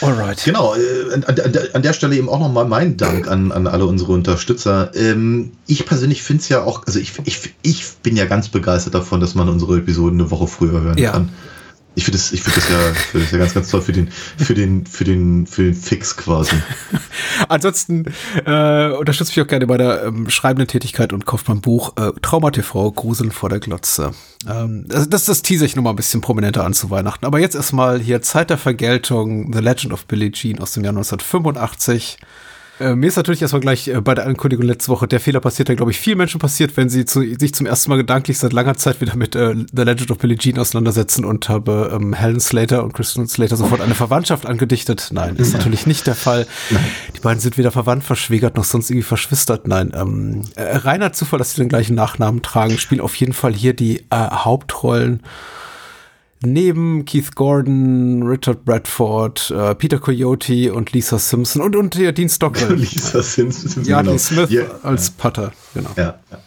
Alright. Genau, äh, an, an, an der Stelle eben auch nochmal mein Dank an, an alle unsere Unterstützer. Ähm, ich persönlich finde es ja auch, also ich, ich, ich bin ja ganz begeistert davon, dass man unsere Episoden eine Woche früher hören Ja. kann. Ich finde das, ich finde das ja, finde das ja ganz, ganz toll für den, für den, für den, für den Fix quasi. Ansonsten äh, unterstützt mich auch gerne bei der ähm, schreibenden Tätigkeit und kauft mein Buch äh, Trauma TV, Gruseln vor der Glotze. Ähm, das, das, das tease ich nochmal ein bisschen prominenter an zu Weihnachten. Aber jetzt erstmal hier Zeit der Vergeltung, The Legend of Billie Jean aus dem Jahr 1985. Äh, mir ist natürlich erstmal gleich äh, bei der Ankündigung letzte Woche der Fehler passiert, der glaube ich vielen Menschen passiert, wenn sie zu, sich zum ersten Mal gedanklich seit langer Zeit wieder mit äh, The Legend of Billie Jean auseinandersetzen und habe ähm, Helen Slater und Kristen Slater sofort eine Verwandtschaft angedichtet. Nein, ist natürlich nicht der Fall. Die beiden sind weder verwandt, verschwägert noch sonst irgendwie verschwistert. Nein, ähm, äh, reiner Zufall, dass sie den gleichen Nachnamen tragen, spielen auf jeden Fall hier die äh, Hauptrollen. Neben Keith Gordon, Richard Bradford, äh, Peter Coyote und Lisa Simpson und, und ja, Dean Stockwell. Lisa Simpson. Yardley genau. Smith Ja, als Putter, genau. ja, ja.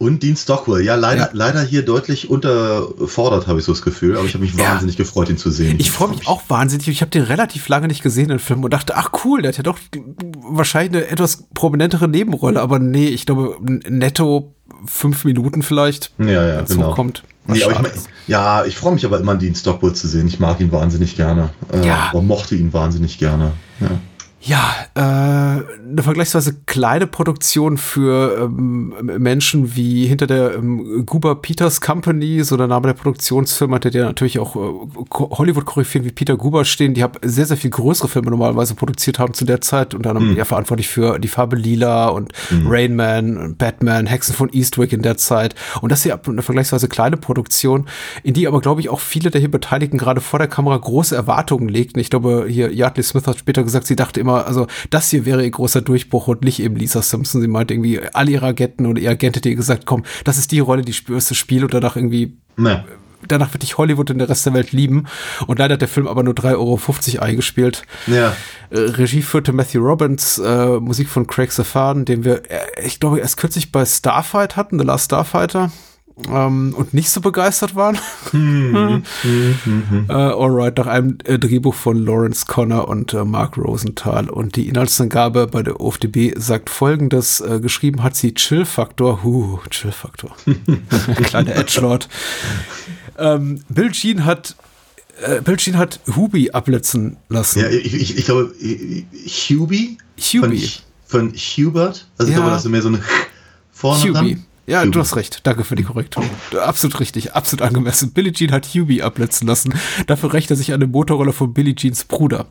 Und Dean Stockwell, ja, leider, Ja. leider hier deutlich unterfordert, habe ich so das Gefühl, aber ich habe mich Ja. wahnsinnig gefreut, ihn zu sehen. Ich freue mich auch wahnsinnig. Ich habe den relativ lange nicht gesehen, den Film, und dachte, ach cool, der hat ja doch wahrscheinlich eine etwas prominentere Nebenrolle, aber nee, ich glaube, netto fünf Minuten vielleicht. Ja, ja, wenn's genau. hochkommt. Nee, ich mein, ja, ich freue mich aber immer, Dean Stockwell zu sehen. Ich mag ihn wahnsinnig gerne. Äh, Ja. Mochte ihn wahnsinnig gerne. Ja. Ja, äh, eine vergleichsweise kleine Produktion für ähm, Menschen wie hinter der ähm, Guber Peters Company, so der Name der Produktionsfirma, der ja natürlich auch äh, Ko- Hollywood-Koryphäen wie Peter Guber stehen, die haben sehr, sehr viel größere Filme normalerweise produziert haben zu der Zeit, unter anderem ja verantwortlich für die Farbe Lila und Rain Man, und Batman, Hexen von Eastwick in der Zeit. Und das hier eine vergleichsweise kleine Produktion, in die aber, glaube ich, auch viele der hier Beteiligten gerade vor der Kamera große Erwartungen legten. Ich glaube, hier Yardley Smith hat später gesagt, sie dachte immer, also das hier wäre ihr großer Durchbruch und nicht eben Lisa Simpson. Sie meinte irgendwie, alle ihre Agenten oder ihr Agent hätte ihr gesagt, komm, das ist die Rolle, die spürst du Spiel und danach irgendwie Ne. danach wird dich Hollywood und der Rest der Welt lieben. Und leider hat der Film aber nur 3,50 Euro eingespielt. Ja. Äh, Regie führte Matthew Robbins, äh, Musik von Craig Safan, den wir, äh, ich glaube, erst kürzlich bei Starfight hatten, The Last Starfighter. Ähm, und nicht so begeistert waren. äh, alright, nach einem äh, Drehbuch von Lawrence Connor und äh, Mark Rosenthal. Und die Inhaltsangabe bei der OFDB sagt folgendes: äh, Geschrieben hat sie Chill-Faktor. Huh, Chill-Faktor. Kleiner Edgelord. Ähm, Bill Jean hat äh, Bill Jean hat Hubi abblitzen lassen. Ja, ich, ich, ich glaube, Hubie? Hubie. Von, von Hubert? Also ich Ja. glaube, das ist mehr so eine vorne Hubi. dran. Ja, Hubi. du hast recht. Danke für die Korrektur. Absolut richtig, absolut angemessen. Billie Jean hat Hubie abblitzen lassen. Dafür rächt er sich an den Motorroller von Billie Jeans Bruder.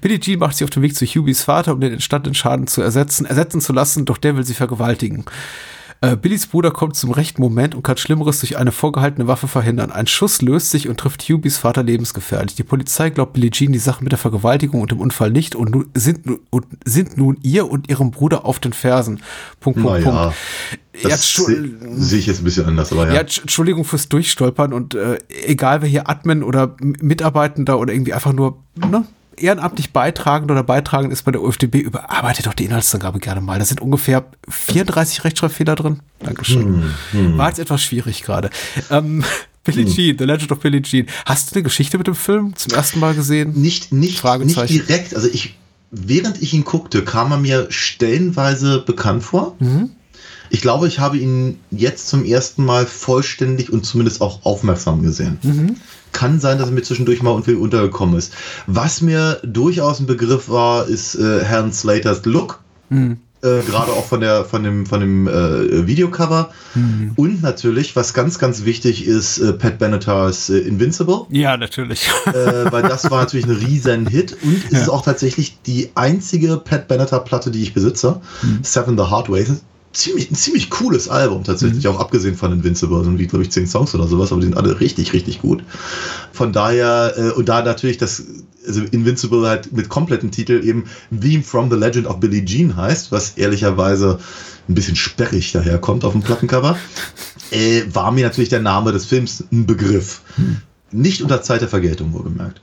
Billie Jean macht sich auf den Weg zu Hubies Vater, um den entstandenen Schaden zu ersetzen, ersetzen zu lassen, doch der will sie vergewaltigen. Äh, Billys Bruder kommt zum rechten Moment und kann Schlimmeres durch eine vorgehaltene Waffe verhindern. Ein Schuss löst sich und trifft Hubies Vater lebensgefährlich. Die Polizei glaubt Billie Jean die Sache mit der Vergewaltigung und dem Unfall nicht und, nu sind, nu und sind nun ihr und ihrem Bruder auf den Fersen. Punkt, Punkt, Naja, Punkt. das Ja, sehe ich jetzt ein bisschen anders, aber ja. ja, Entsch- Entschuldigung fürs Durchstolpern und äh, egal wer hier Admin oder Mitarbeitender oder irgendwie einfach nur ne, ehrenamtlich beitragend oder beitragend ist bei der UFDB, überarbeitet doch die Inhaltsangabe gerne mal. Da sind ungefähr 34 Rechtschreibfehler drin. Dankeschön. War jetzt etwas schwierig gerade. Ähm, Billie Jean, The Legend of Billie Jean. Hast du eine Geschichte mit dem Film zum ersten Mal gesehen? Nicht, nicht, nicht direkt. Also ich, während ich ihn guckte, kam er mir stellenweise bekannt vor. Mhm. Ich glaube, ich habe ihn jetzt zum ersten Mal vollständig und zumindest auch aufmerksam gesehen. Mhm. Kann sein, dass er mir zwischendurch mal irgendwie untergekommen ist. Was mir durchaus ein Begriff war, ist äh, Herrn Slaters Look. Mhm. Äh, Gerade auch von, der, von dem, von dem äh, Videocover. Mhm. Und natürlich, was ganz, ganz wichtig ist, äh, Pat Benetars äh, Invincible. Ja, natürlich. äh, weil das war natürlich ein riesen Hit und es Ja. ist auch tatsächlich die einzige Pat Benatar Platte, die ich besitze. Mhm. Seven the Hard Way. Ziemlich, ein ziemlich cooles Album tatsächlich, Mhm. auch abgesehen von Invincible, sind wie, glaube ich, zehn Songs oder sowas, aber die sind alle richtig, richtig gut. Von daher, äh, und da natürlich das, also Invincible halt mit kompletten Titel eben Theme from the Legend of Billie Jean heißt, was ehrlicherweise ein bisschen sperrig daherkommt auf dem Plattencover, äh, war mir natürlich der Name des Films ein Begriff. Nicht unter Zeit der Vergeltung, wohlgemerkt.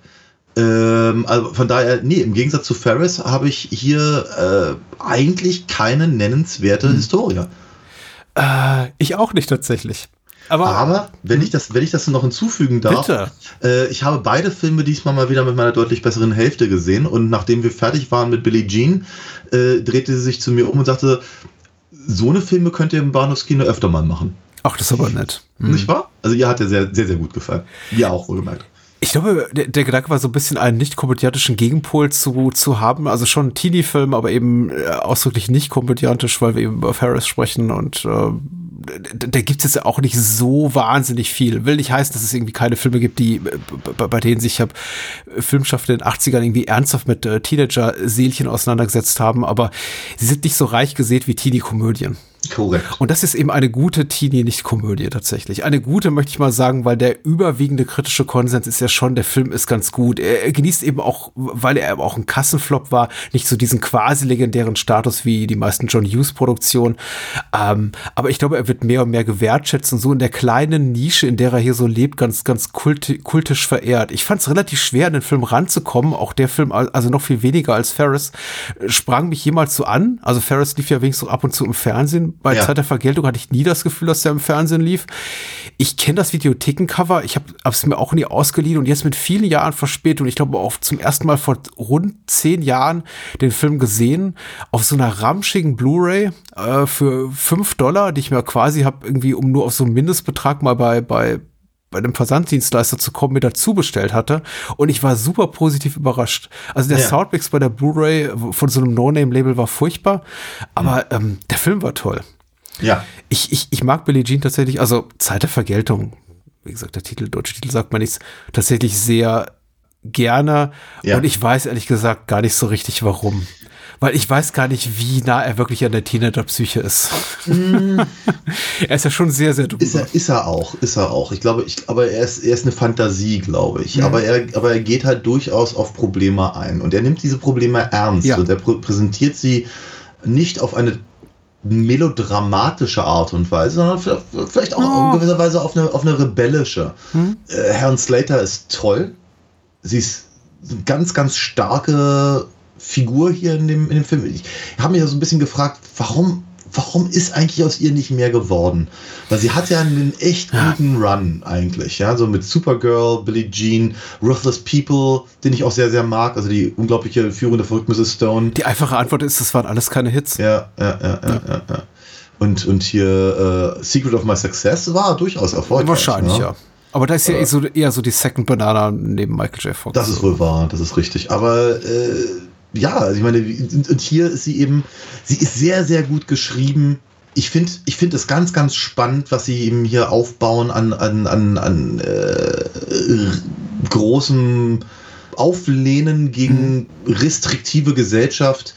Ähm, also von daher, nee, im Gegensatz zu Ferris habe ich hier äh, eigentlich keine nennenswerte Historie. Äh, ich auch nicht tatsächlich. Aber, Aber wenn ich das, wenn ich das noch hinzufügen darf, Bitte. Äh, ich habe beide Filme diesmal mal wieder mit meiner deutlich besseren Hälfte gesehen und nachdem wir fertig waren mit Billie Jean, äh, drehte sie sich zu mir um und sagte, so eine Filme könnt ihr im Bahnhofskino öfter mal machen. ach, das ist aber nett. Hm. Nicht wahr? Also ihr hat er sehr, sehr, sehr gut gefallen. Mir auch, wohlgemerkt. Ich glaube, der, der Gedanke war so ein bisschen einen nicht komödiantischen Gegenpol zu, zu haben. Also schon ein Teenie-Film, aber eben äh, ausdrücklich nicht komödiantisch, weil wir eben über Ferris sprechen und äh, da gibt es jetzt ja auch nicht so wahnsinnig viel. Will nicht heißen, dass es irgendwie keine Filme gibt, die äh, bei, denen sich ich hab Filmschaffende in den 80ern irgendwie ernsthaft mit äh, Teenager-Seelchen auseinandergesetzt haben, aber sie sind nicht so reich gesät wie Teenie-Komödien. Korrekt. Und das ist eben eine gute Teenie-Nicht-Komödie tatsächlich. Eine gute, möchte ich mal sagen, weil der überwiegende kritische Konsens ist ja schon, der Film ist ganz gut. Er, er genießt eben auch, weil er eben auch ein Kassenflop war, nicht so diesen quasi legendären Status wie die meisten John Hughes-Produktionen. Ähm, aber ich glaube, er wird mehr und mehr gewertschätzt und so in der kleinen Nische, in der er hier so lebt, ganz, ganz kulti kultisch verehrt. Ich fand es relativ schwer, an den Film ranzukommen. Auch der Film, also noch viel weniger als Ferris, äh, sprang mich jemals so an. Also Ferris lief ja wenigstens ab und zu im Fernsehen. Bei Ja. Zeit der Vergeltung hatte ich nie das Gefühl, dass der im Fernsehen lief. Ich kenne das Videothekencover, ich habe es mir auch nie ausgeliehen und jetzt mit vielen Jahren Verspätung, ich glaube auch zum ersten Mal vor rund zehn Jahren den Film gesehen, auf so einer ramschigen Blu-ray äh, für fünf Dollar, die ich mir quasi habe irgendwie, um nur auf so einen Mindestbetrag mal bei, bei bei einem Versanddienstleister zu kommen, mir dazu bestellt hatte. Und ich war super positiv überrascht. Also der Ja. Soundmix bei der Blu-ray von so einem No-Name-Label war furchtbar, aber ähm, der Film war toll. Ja. Ich, ich, ich mag Billie Jean tatsächlich, also Zeit der Vergeltung, wie gesagt, der Titel, deutsche Titel sagt man nichts, tatsächlich sehr gerne. Ja. Und ich weiß ehrlich gesagt gar nicht so richtig warum. Weil ich weiß gar nicht, wie nah er wirklich an der Teenager-Psyche ist. er ist ja schon sehr, sehr drüber. Ist er, ist er auch, ist er auch. Ich glaube, ich, aber er ist, er ist eine Fantasie, glaube ich. Aber, er, aber er geht halt durchaus auf Probleme ein. Und er nimmt diese Probleme ernst. Ja. Und er prä- präsentiert sie nicht auf eine melodramatische Art und Weise, sondern vielleicht- auch in gewisser Weise auf eine, auf eine rebellische. Äh, Herrn Slater ist toll. Sie ist eine ganz, ganz starke Figur hier in dem, in dem Film. Ich habe mich ja so ein bisschen gefragt, warum, warum ist eigentlich aus ihr nicht mehr geworden? Weil sie hat ja einen echt guten Run eigentlich, ja, so mit Supergirl, Billie Jean, Ruthless People, den ich auch sehr, sehr mag, also die unglaubliche führende verrückte Mrs. Stone. Die einfache Antwort ist, das waren alles keine Hits. Ja, ja, ja, ja, ja. ja. Und, und hier äh, Secret of My Success war durchaus erfolgreich. Wahrscheinlich, ne? ja. Aber da ist ja eher so, eher so die Second Banana neben Michael J. Fox. Das ist wohl wahr, das ist richtig. Aber äh, ja, also ich meine, und hier ist sie eben, sie ist sehr, sehr gut geschrieben. Ich finde ich find es ganz, ganz spannend, was sie eben hier aufbauen an, an, an, an äh, großem Auflehnen gegen restriktive Gesellschaft,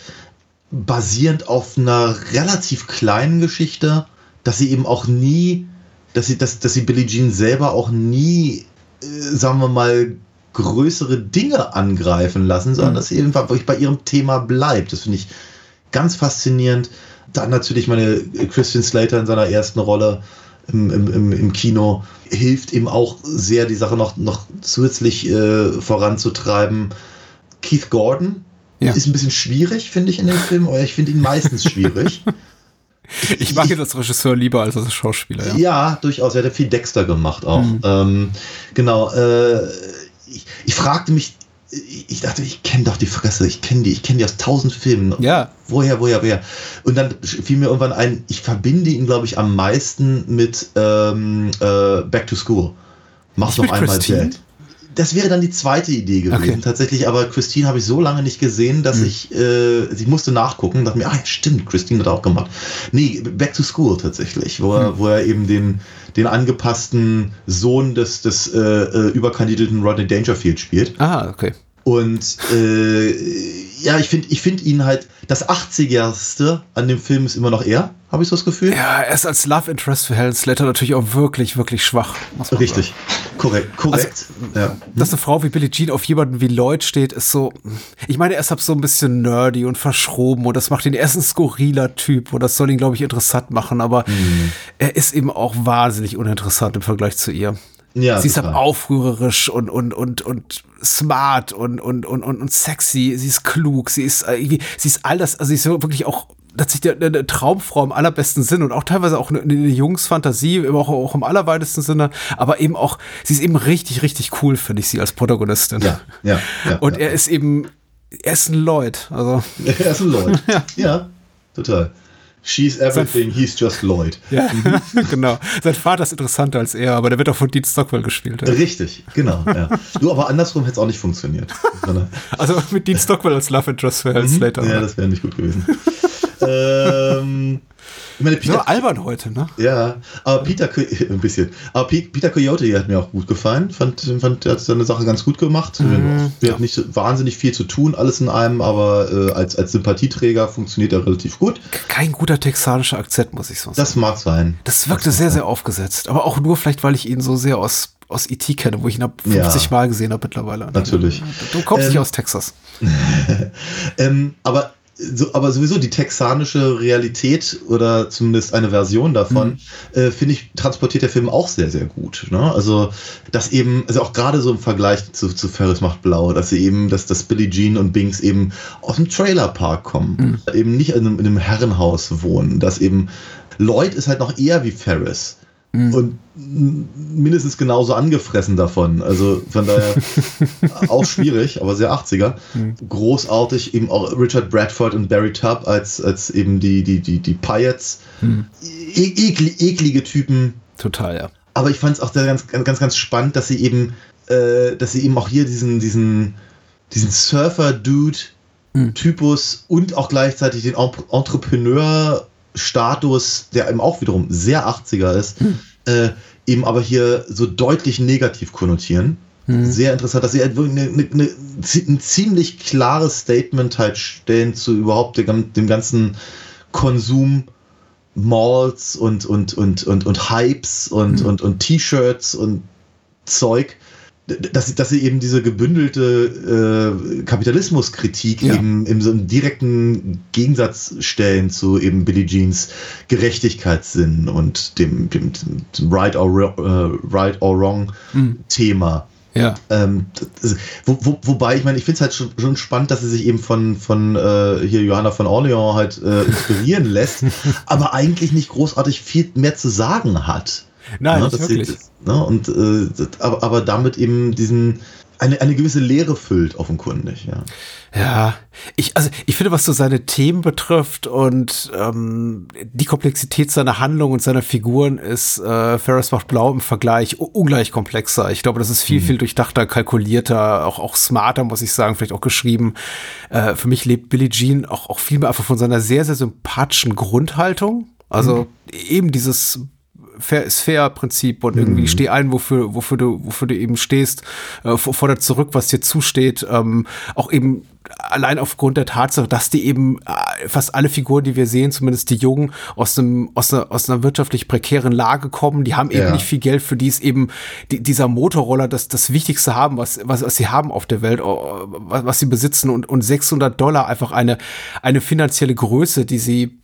basierend auf einer relativ kleinen Geschichte, dass sie eben auch nie, dass sie, dass, dass sie Billie Jean selber auch nie, äh, sagen wir mal, größere Dinge angreifen lassen, sondern dass sie eben wirklich bei ihrem Thema bleibt. Das finde ich ganz faszinierend. Dann natürlich meine Christian Slater in seiner ersten Rolle im, im, im, Kino hilft ihm auch sehr, die Sache noch, noch zusätzlich äh, voranzutreiben. Keith Gordon Ja. ist ein bisschen schwierig, finde ich, in dem Film, aber ich finde ihn meistens schwierig. Ich mag ihn als Regisseur lieber als als Schauspieler, ja. Ja, durchaus. Er hat ja viel Dexter gemacht auch. Mhm. Ähm, genau. Äh, ich, ich fragte mich, ich dachte, ich kenne doch die Fresse, ich kenne die, ich kenne die aus tausend Filmen. Ja. Woher, woher, woher? Und dann fiel mir irgendwann ein, ich verbinde ihn, glaube ich, am meisten mit ähm, äh, Back to School. Mach's noch einmal Christine? Dad. Das wäre dann die zweite Idee gewesen. Okay. Tatsächlich, aber Christine habe ich so lange nicht gesehen, dass Hm. ich, äh, ich musste nachgucken, dachte mir, ah, ja, stimmt, Christine hat auch gemacht. Nee, Back to School tatsächlich, wo, Hm. er, wo er eben den, den angepassten Sohn des, des äh, äh, überkandidierten Rodney Dangerfield spielt. Ah, okay. Und äh, ja, ich finde ich find ihn halt, das 80erste an dem Film ist immer noch er, habe ich so das Gefühl. Ja, er ist als Love Interest für Helen Slater natürlich auch wirklich, wirklich schwach. Richtig. sagen. Korrekt, korrekt. ja. Dass eine Frau wie Billie Jean auf jemanden wie Lloyd steht, ist so. Ich meine, er ist halt so ein bisschen nerdy und verschroben und das macht ihn, er ist ein skurriler Typ und das soll ihn, glaube ich, interessant machen, aber Mhm. er ist eben auch wahnsinnig uninteressant im Vergleich zu ihr. Ja, sie ist halt aufrührerisch und, und, und, und smart und, und, und, und, und sexy. Sie ist klug. Sie ist äh, irgendwie, sie ist all das, also sie ist so wirklich auch tatsächlich eine, eine Traumfrau im allerbesten Sinn und auch teilweise auch eine, eine Jungsfantasie, aber auch, auch im allerweitesten Sinne. Aber eben auch, sie ist eben richtig, richtig cool, finde ich sie als Protagonistin. Ja, ja, ja. Und er ist eben, er ist ein Lloyd. Also, Er ist ein Lloyd. ja. total. She's everything, he's just Lloyd. ja, genau. Sein Vater ist interessanter als er, aber der wird auch von Dean Stockwell gespielt. Ja. Richtig, genau. Ja. Du, aber andersrum hätte es auch nicht funktioniert. Also mit Dean Stockwell als Love Interest für Helen Slater. Mhm. ja, das wäre nicht gut gewesen. ähm, ich meine, so Peter, albern heute, ne? ja, aber Peter, ein bisschen. Aber Pe- Peter Coyote hat mir auch gut gefallen. Fand, fand er hat seine Sache ganz gut gemacht. Mhm, Wir haben nicht so wahnsinnig viel zu tun, alles in einem, aber äh, als, als Sympathieträger funktioniert er relativ gut. Kein guter texanischer Akzent, muss ich so sagen. Das mag sein. Das wirkte sehr, sehr aufgesetzt. Aber auch nur vielleicht, weil ich ihn so sehr aus, aus E.T. kenne, wo ich ihn ab 50 Ja. Mal gesehen habe mittlerweile. Natürlich. Du kommst Ähm, nicht aus Texas. Ähm, aber, so, aber sowieso die texanische Realität oder zumindest eine Version davon, äh, finde ich, transportiert der Film auch sehr, sehr gut. Ne? Also, dass eben, also auch gerade so im Vergleich zu, zu Ferris macht blau, dass sie eben, dass, dass Billie Jean und Binks eben aus dem Trailerpark kommen, eben nicht in einem, in einem Herrenhaus wohnen, dass eben Lloyd ist halt noch eher wie Ferris. Und m- mindestens genauso angefressen davon. Also von daher auch schwierig, aber sehr 80er. Großartig eben auch Richard Bradford und Barry Tubb als, als eben die, die, die, die Pirates. E ekli eklige Typen. Total, ja. Aber ich fand es auch sehr ganz, ganz, ganz spannend, dass sie eben, äh, dass sie eben auch hier diesen, diesen, diesen Surfer-Dude-Typus und auch gleichzeitig den Entre- Entrepreneur-Status, der eben auch wiederum sehr 80er ist, äh, eben aber hier so deutlich negativ konnotieren. Sehr interessant, dass sie halt eine, eine, eine, ein ziemlich klares Statement halt stellen zu überhaupt dem, dem ganzen Konsum Malls und, und, und, und, und Hypes und, und, und T-Shirts und Zeug, dass, sie- dass sie eben diese gebündelte äh, Kapitalismuskritik Ja. eben in so einem direkten Gegensatz stellen zu eben Billie Jeans Gerechtigkeitssinn und dem, dem, Right or, äh, right or Wrong Thema. Ja. Ähm, wo, wo, wobei, ich meine, ich finde es halt schon, schon spannend, dass sie sich eben von, von äh, hier Johanna von Orleans halt äh, inspirieren lässt, aber eigentlich nicht großartig viel mehr zu sagen hat. Nein, Ne, sie- wirklich. ne, und äh, aber, aber damit eben diesen eine, eine gewisse Leere füllt, offenkundig, ja. Ja, ich, also ich finde, was so seine Themen betrifft und ähm, die Komplexität seiner Handlung und seiner Figuren ist äh, Ferris macht blau im Vergleich ungleich komplexer. Ich glaube, das ist viel, viel durchdachter, kalkulierter, auch, auch smarter, muss ich sagen, vielleicht auch geschrieben. Äh, für mich lebt Billie Jean auch, auch viel mehr einfach von seiner sehr, sehr sympathischen Grundhaltung. Also eben dieses Fair ist fair Prinzip und irgendwie steh ein, wofür, wofür du, wofür du eben stehst, äh, fordert zurück, was dir zusteht. Ähm, auch eben allein aufgrund der Tatsache, dass die eben äh, fast alle Figuren, die wir sehen, zumindest die Jungen, aus einem, aus einer, aus einer wirtschaftlich prekären Lage kommen. Die haben eben Ja. nicht viel Geld, für die ist eben die, dieser Motorroller das, das Wichtigste haben, was, was, was sie haben auf der Welt, was, was sie besitzen und, und 600 Dollar einfach eine, eine finanzielle Größe, die sie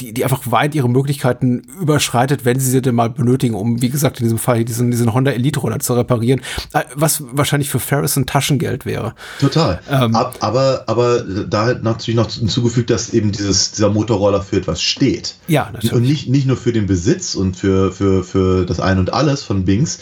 die, die einfach weit ihre Möglichkeiten überschreitet, wenn sie sie denn mal benötigen, um, wie gesagt, in diesem Fall diesen, diesen Honda Elite Roller zu reparieren, Äh, was wahrscheinlich für Ferris ein Taschengeld wäre. Total. Ähm. Ab, aber, aber da halt natürlich noch hinzugefügt, dass eben dieses, dieser Motorroller für etwas steht. Ja, natürlich. Und nicht, nicht nur für den Besitz und für, für, für das Ein und Alles von Bings,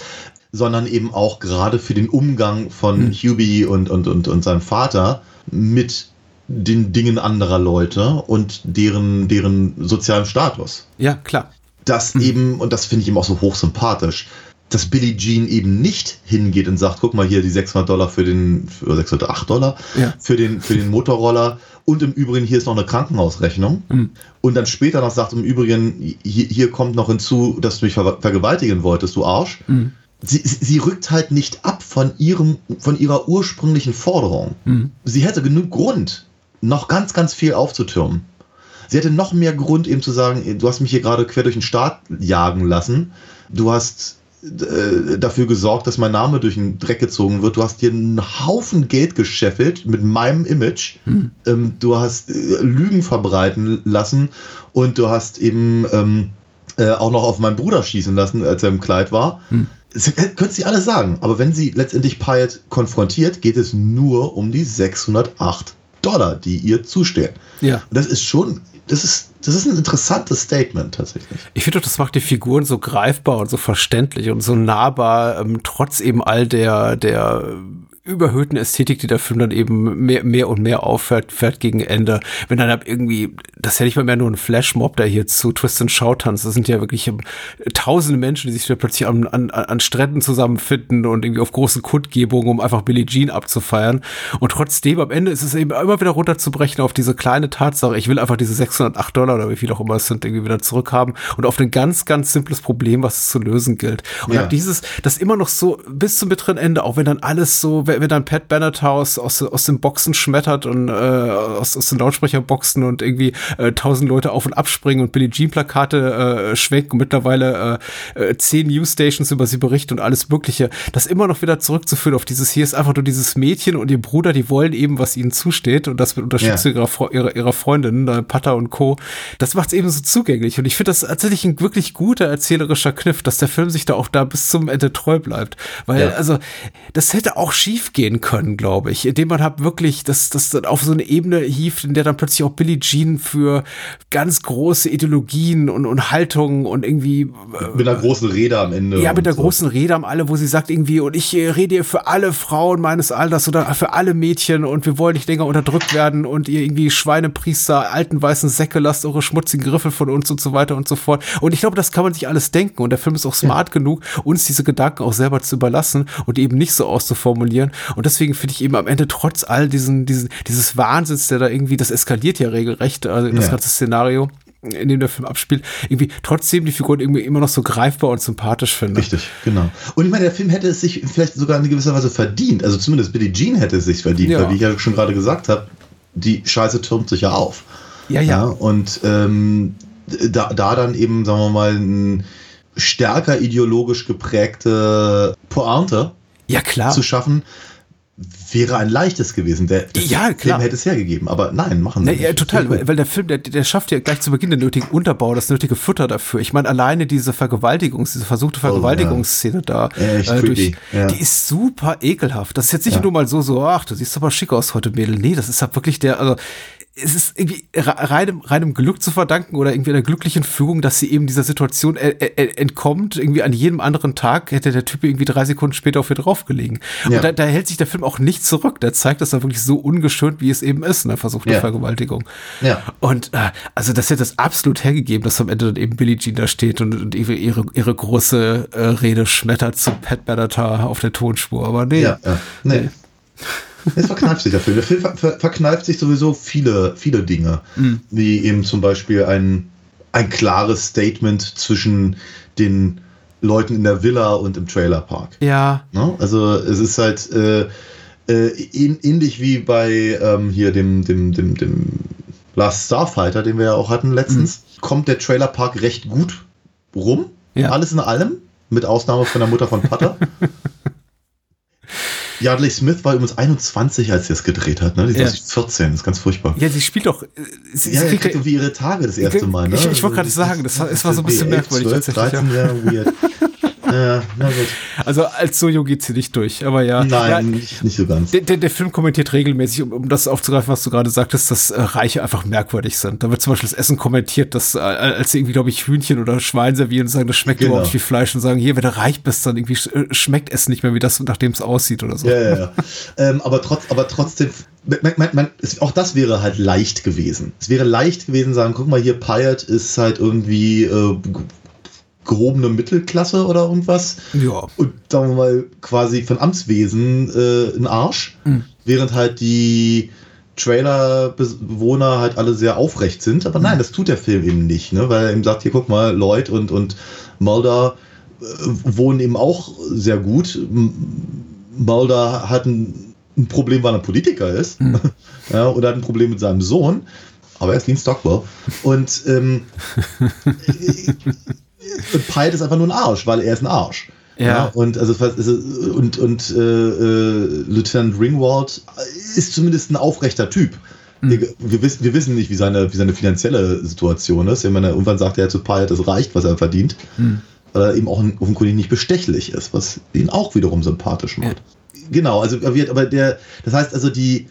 sondern eben auch gerade für den Umgang von Hm. Hubie und, und, und, und seinem Vater mit den Dingen anderer Leute und deren, deren sozialem Status. Ja, klar. Das eben, und das finde ich eben auch so hochsympathisch, dass Billie Jean eben nicht hingeht und sagt, guck mal hier die 600 Dollar für den, für 608 Dollar Ja. für den, für den Motorroller und im Übrigen hier ist noch eine Krankenhausrechnung Mhm. und dann später noch sagt, im Übrigen hier, hier kommt noch hinzu, dass du mich ver vergewaltigen wolltest, du Arsch. Mhm. Sie, sie, sie rückt halt nicht ab von ihrem, von ihrer ursprünglichen Forderung. Mhm. Sie hätte genug Grund, noch ganz, ganz viel aufzutürmen. Sie hätte noch mehr Grund, eben zu sagen, du hast mich hier gerade quer durch den Staat jagen lassen. Du hast äh, dafür gesorgt, dass mein Name durch den Dreck gezogen wird. Du hast dir einen Haufen Geld gescheffelt mit meinem Image. Ähm, du hast äh, Lügen verbreiten lassen und du hast eben ähm, äh, auch noch auf meinen Bruder schießen lassen, als er im Kleid war. Das äh, könnte sie alles sagen, aber wenn sie letztendlich Pyatt konfrontiert, geht es nur um die 608 Dollar, die ihr zustehen. Ja. Und das ist schon, das ist, das ist ein interessantes Statement tatsächlich. Ich finde doch, das macht die Figuren so greifbar und so verständlich und so nahbar, ähm, trotz eben all der, der überhöhten Ästhetik, die der Film dann eben mehr, mehr und mehr auffährt, fährt gegen Ende. Wenn dann ab irgendwie, das ist ja nicht mal mehr nur ein Flashmob, der hier zu Twist and Shout tanzt. Das sind ja wirklich ähm, tausende Menschen, die sich da plötzlich an, an, an Stränden zusammenfinden und irgendwie auf großen Kundgebungen, um einfach Billie Jean abzufeiern. Und trotzdem am Ende ist es eben immer wieder runterzubrechen auf diese kleine Tatsache, ich will einfach diese 608 Dollar oder wie viel auch immer es sind, irgendwie wieder zurückhaben und auf ein ganz, ganz simples Problem, was es zu lösen gilt. Und Ja. dieses, das immer noch so bis zum bitteren Ende, auch wenn dann alles so, wenn, wenn dann Pat Benatar aus, aus den Boxen schmettert und äh, aus, aus den Lautsprecherboxen und irgendwie äh, tausend Leute auf und abspringen und Billie Jean Plakate äh, schwenken und mittlerweile äh, äh, zehn Newsstations über sie berichten und alles Mögliche, das immer noch wieder zurückzuführen auf dieses, hier ist einfach nur dieses Mädchen und ihr Bruder, die wollen eben, was ihnen zusteht und das mit Unterstützung ihrer, Fre- ihrer, ihrer Freundinnen, äh, Pata und Co. Das macht es eben so zugänglich und ich finde das tatsächlich ein wirklich guter erzählerischer Kniff, dass der Film sich da auch da bis zum Ende treu bleibt, weil Ja. also das hätte auch schief gehen können, glaube ich, indem man halt wirklich das, das dann auf so eine Ebene hieft, in der dann plötzlich auch Billie Jean für ganz große Ideologien und, und Haltungen und irgendwie äh, Mit einer großen Rede am Ende. ja, mit der so. großen Rede am alle, wo sie sagt irgendwie, und ich äh, rede hier für alle Frauen meines Alters oder für alle Mädchen und wir wollen nicht länger unterdrückt werden und ihr irgendwie Schweinepriester, alten weißen Säcke, lasst eure schmutzigen Griffel von uns und so weiter und so fort. Und ich glaube, das kann man sich alles denken und der Film ist auch smart genug, uns diese Gedanken auch selber zu überlassen und eben nicht so auszuformulieren. Und deswegen finde ich eben am Ende trotz all diesen, diesen, dieses Wahnsinns, der da irgendwie, das eskaliert ja regelrecht, also das Ja. ganze Szenario in dem der Film abspielt, irgendwie trotzdem die Figuren irgendwie immer noch so greifbar und sympathisch finde. Richtig, genau. Und ich meine, der Film hätte es sich vielleicht sogar in gewisser Weise verdient. Also zumindest Billie Jean hätte es sich verdient, Ja. weil wie ich ja schon gerade gesagt habe, die Scheiße türmt sich ja auf. Ja, ja. und ähm, da, da dann eben, sagen wir mal, ein stärker ideologisch geprägte Pointe Ja, klar. zu schaffen, wäre ein leichtes gewesen. Der, der Ja, klar. Film hätte es hergegeben, aber nein, machen sie Na, ja, nicht. total, weil, weil der Film, der, der schafft ja gleich zu Beginn den nötigen Unterbau, das nötige Futter dafür. Ich meine, alleine diese Vergewaltigungs-, diese versuchte Vergewaltigungsszene da, Echt äh, durch, ja. die ist super ekelhaft. Das ist jetzt nicht Ja. nur mal so, so, ach, du siehst aber schick aus heute, Mädel. Nee, das ist halt wirklich der, also, es ist irgendwie re- reinem, reinem Glück zu verdanken oder irgendwie einer glücklichen Fügung, dass sie eben dieser Situation entkommt. Irgendwie an jedem anderen Tag hätte der Typ irgendwie drei Sekunden später auf ihr draufgelegen. Ja. Und da, da hält sich der Film auch nicht zurück. Der zeigt das dann wirklich so ungeschönt, wie es eben ist, eine versuchte Ja. Vergewaltigung. Ja. Und äh, also das hätte es absolut hergegeben, dass am Ende dann eben Billie Jean da steht und, und ihre, ihre, große äh, Rede schmettert zu Pat Benatar auf der Tonspur. Aber nee. Ja, ja. Nee. Es verkneift sich der Film. Der Film ver ver verkneift sich sowieso viele, viele Dinge. Mhm. Wie eben zum Beispiel ein, ein klares Statement zwischen den Leuten in der Villa und im Trailerpark. Ja. Ne? Also es ist halt äh, äh, ähn- ähnlich wie bei ähm, hier dem, dem, dem, dem Last Starfighter, den wir ja auch hatten letztens, kommt der Trailerpark recht gut rum. Ja. Alles in allem, mit Ausnahme von der Mutter von Putter. Yardley Smith war übrigens 21, als sie es gedreht hat. Ne? Die ist Ja. aus 14, das ist ganz furchtbar. Ja, sie spielt doch. äh, Sie, Ja, sie kriegt- irgendwie ihre Tage das erste Mal. Ne? Ich- ich wollte gerade sagen, das war- es war so ein bisschen merkwürdig 12, tatsächlich, 13, ja, weird. Ja, na gut. Also als Sojo geht sie nicht durch, aber ja. Nein, ja, nicht, nicht so ganz. der, der, Film kommentiert regelmäßig, um, um das aufzugreifen, was du gerade sagtest, dass äh, Reiche einfach merkwürdig sind. Da wird zum Beispiel das Essen kommentiert, dass äh, als sie irgendwie, glaube ich, Hühnchen oder Schwein servieren und sagen, das schmeckt Genau. überhaupt nicht wie Fleisch und sagen, hier, wenn du reich bist, dann irgendwie sch äh, schmeckt Essen nicht mehr wie das, nachdem es aussieht oder so. Ja, ja, ja. ähm, aber, trotz, aber trotzdem, man, man, man, es, auch das wäre halt leicht gewesen. Es wäre leicht gewesen, sagen, guck mal hier, Pyatt ist halt irgendwie äh, gehobene Mittelklasse oder irgendwas. Ja. Und sagen wir mal, quasi von Amtswesen äh, ein Arsch. Mhm. Während halt die Trailerbewohner halt alle sehr aufrecht sind. Aber nein, das tut der Film eben nicht, ne? weil er eben sagt, hier guck mal, Lloyd und, und Mulder äh, wohnen eben auch sehr gut. Mulder hat ein, ein Problem, weil er Politiker ist. ja, oder hat ein Problem mit seinem Sohn. Aber er ist Dean Stockwell. Und, ähm, und Pyatt ist einfach nur ein Arsch, weil er ist ein Arsch. Ja. und also und und äh, äh, Lieutenant Ringwald ist zumindest ein aufrechter Typ. Wir, wir, wissen, wir wissen nicht, wie seine, wie seine finanzielle Situation ist. Ich meine, irgendwann sagt er zu Pyatt, es reicht, was er verdient. Weil er eben auch offenkundig nicht bestechlich ist, was ihn auch wiederum sympathisch macht. Genau, also er wird- aber der, das heißt also die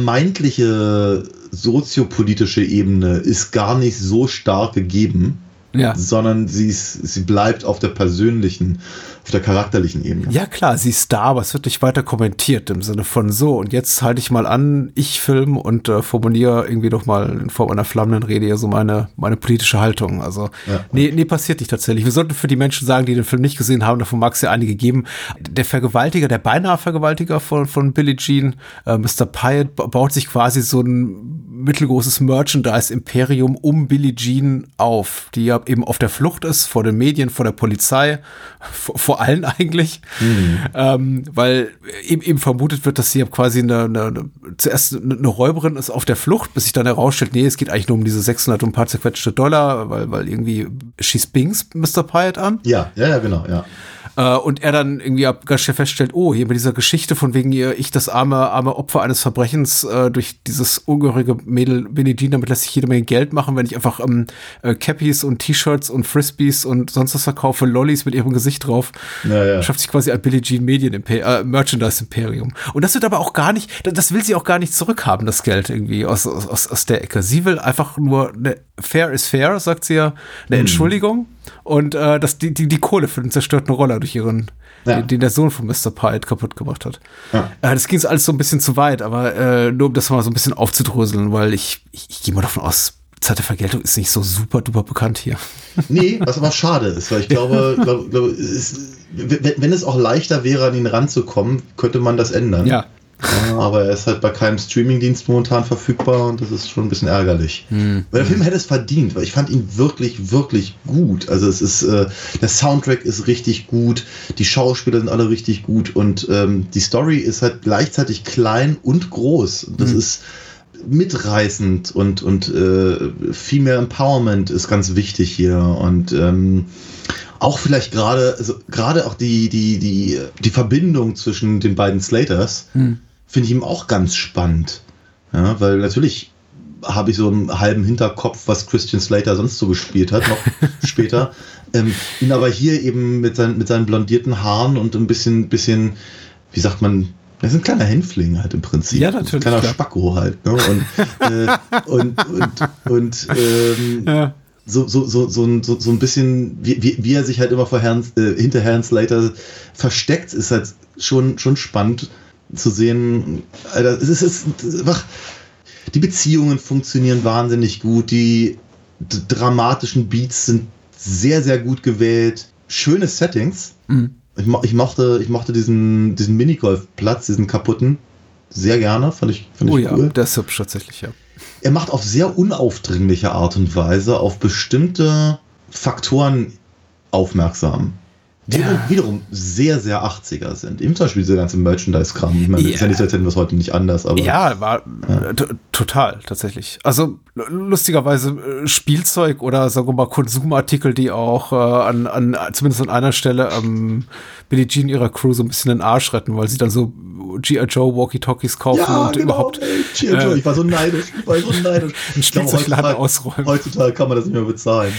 vermeintliche soziopolitische Ebene ist gar nicht so stark gegeben, Ja. sondern sie, ist, sie bleibt auf der persönlichen, auf der charakterlichen Ebene. Ja, klar, sie ist da, aber es wird nicht weiter kommentiert im Sinne von so. Und jetzt halte ich mal an, ich film und äh, formuliere irgendwie doch mal in Form einer flammenden Rede hier so meine, meine politische Haltung. Also, Ja. nee, nee, passiert nicht tatsächlich. Wir sollten für die Menschen sagen, die den Film nicht gesehen haben, davon mag es ja einige geben. Der Vergewaltiger, der beinahe Vergewaltiger von, von Billie Jean, äh, Mr. Pyatt, ba- baut sich quasi so ein mittelgroßes Merchandise-Imperium um Billie Jean auf, die ja eben auf der Flucht ist vor den Medien, vor der Polizei, vor, vor allen eigentlich, ähm, weil eben, eben vermutet wird, dass sie quasi eine, eine, eine zuerst eine eine Räuberin ist auf der Flucht, bis sich dann herausstellt, nee, es geht eigentlich nur um diese 600 und ein paar zerquetschte Dollar, weil, weil irgendwie schießt Bings Mr. Pyatt an. Ja, ja, ja, genau, ja. Äh, und er dann irgendwie ab- ganz schnell feststellt, oh, hier mit dieser Geschichte von wegen ihr, ich das arme, arme Opfer eines Verbrechens äh, durch dieses ungehörige Mädel Billie Jean, damit lässt sich jede Menge Geld machen, wenn ich einfach ähm, äh, Cappies und T-Shirts und Frisbees und sonst was verkaufe, Lollis mit ihrem Gesicht drauf. Ja, ja. Schafft sich quasi ein Billie Jean Medien äh, Merchandise Imperium. Und das wird aber auch gar nicht, das- will sie auch gar nicht zurückhaben, das Geld irgendwie aus, aus, aus- der Ecke. Sie will einfach nur, ne, fair is fair, sagt sie ja, eine Entschuldigung und äh, dass die, die, die Kohle für den zerstörten Roller durch ihren, Ja. den, den der Sohn von Mr. Pyatt kaputt gemacht hat. Ja. Äh, das ging alles so ein bisschen zu weit, aber äh, nur um das mal so ein bisschen aufzudröseln, weil ich, ich, ich gehe mal davon aus, Zeit der Vergeltung ist nicht so super duper bekannt hier. Nee, was aber schade ist, weil ich glaube, glaube, glaube es ist, wenn, wenn es auch leichter wäre, an ihn ranzukommen, könnte man das ändern. Ja, aber er ist halt bei keinem Streamingdienst momentan verfügbar und das ist schon ein bisschen ärgerlich. Weil der Film hätte es verdient, weil ich fand ihn wirklich, wirklich gut. Also es ist, äh, der Soundtrack ist richtig gut, die Schauspieler sind alle richtig gut und ähm, die Story ist halt gleichzeitig klein und groß. Das Mhm. ist mitreißend und, und äh, Female Empowerment ist ganz wichtig hier und ähm, auch vielleicht gerade, also gerade auch die, die, die, die Verbindung zwischen den beiden Slaters Hm. Finde ich ihm auch ganz spannend. Ja, weil natürlich habe ich so einen halben Hinterkopf, was Christian Slater sonst so gespielt hat, noch später. Ähm, ihn aber hier eben mit, seinen mit seinen blondierten Haaren und ein bisschen, bisschen, wie sagt man, er ist ein kleiner Hänfling halt im Prinzip. Ja, natürlich, Ein kleiner klar. Spacko halt. Ne? Und, äh, und, und, und ähm, Ja. so, so, so, so, ein- so, so ein bisschen, wie, wie, wie er sich halt immer vor Herrn, äh, hinter Herrn Slater versteckt, ist halt schon, schon spannend zu sehen. Alter, es ist, es ist einfach, die Beziehungen funktionieren wahnsinnig gut, die dramatischen Beats sind sehr, sehr gut gewählt, schöne Settings. Mhm. Ich, ich mochte, ich mochte diesen, diesen Minigolfplatz, diesen kaputten, sehr gerne, fand ich, fand ich Oh ja, cool. hübsch tatsächlich, ja. Er macht auf sehr unaufdringliche Art und Weise auf bestimmte Faktoren aufmerksam. Die wiederum sehr, sehr 80er sind. Eben zum Beispiel dieser ganze Merchandise-Kram. Ich meine, ist ja nicht, so, als hätten wir es heute nicht anders, aber. Ja, war äh, t- total, tatsächlich. Also lustigerweise äh, Spielzeug oder sagen wir mal Konsumartikel, die auch äh, an, an zumindest an einer Stelle ähm, Billie Jean ihrer Crew so ein bisschen den Arsch retten, weil sie dann so G.I. Joe Walkie-Talkies kaufen Ja, und genau, überhaupt G.I. Joe, äh, ich war so neidisch, ich war so neidisch. Ein Spielzeugladen ausräumen. Heutzutage kann man das nicht mehr bezahlen.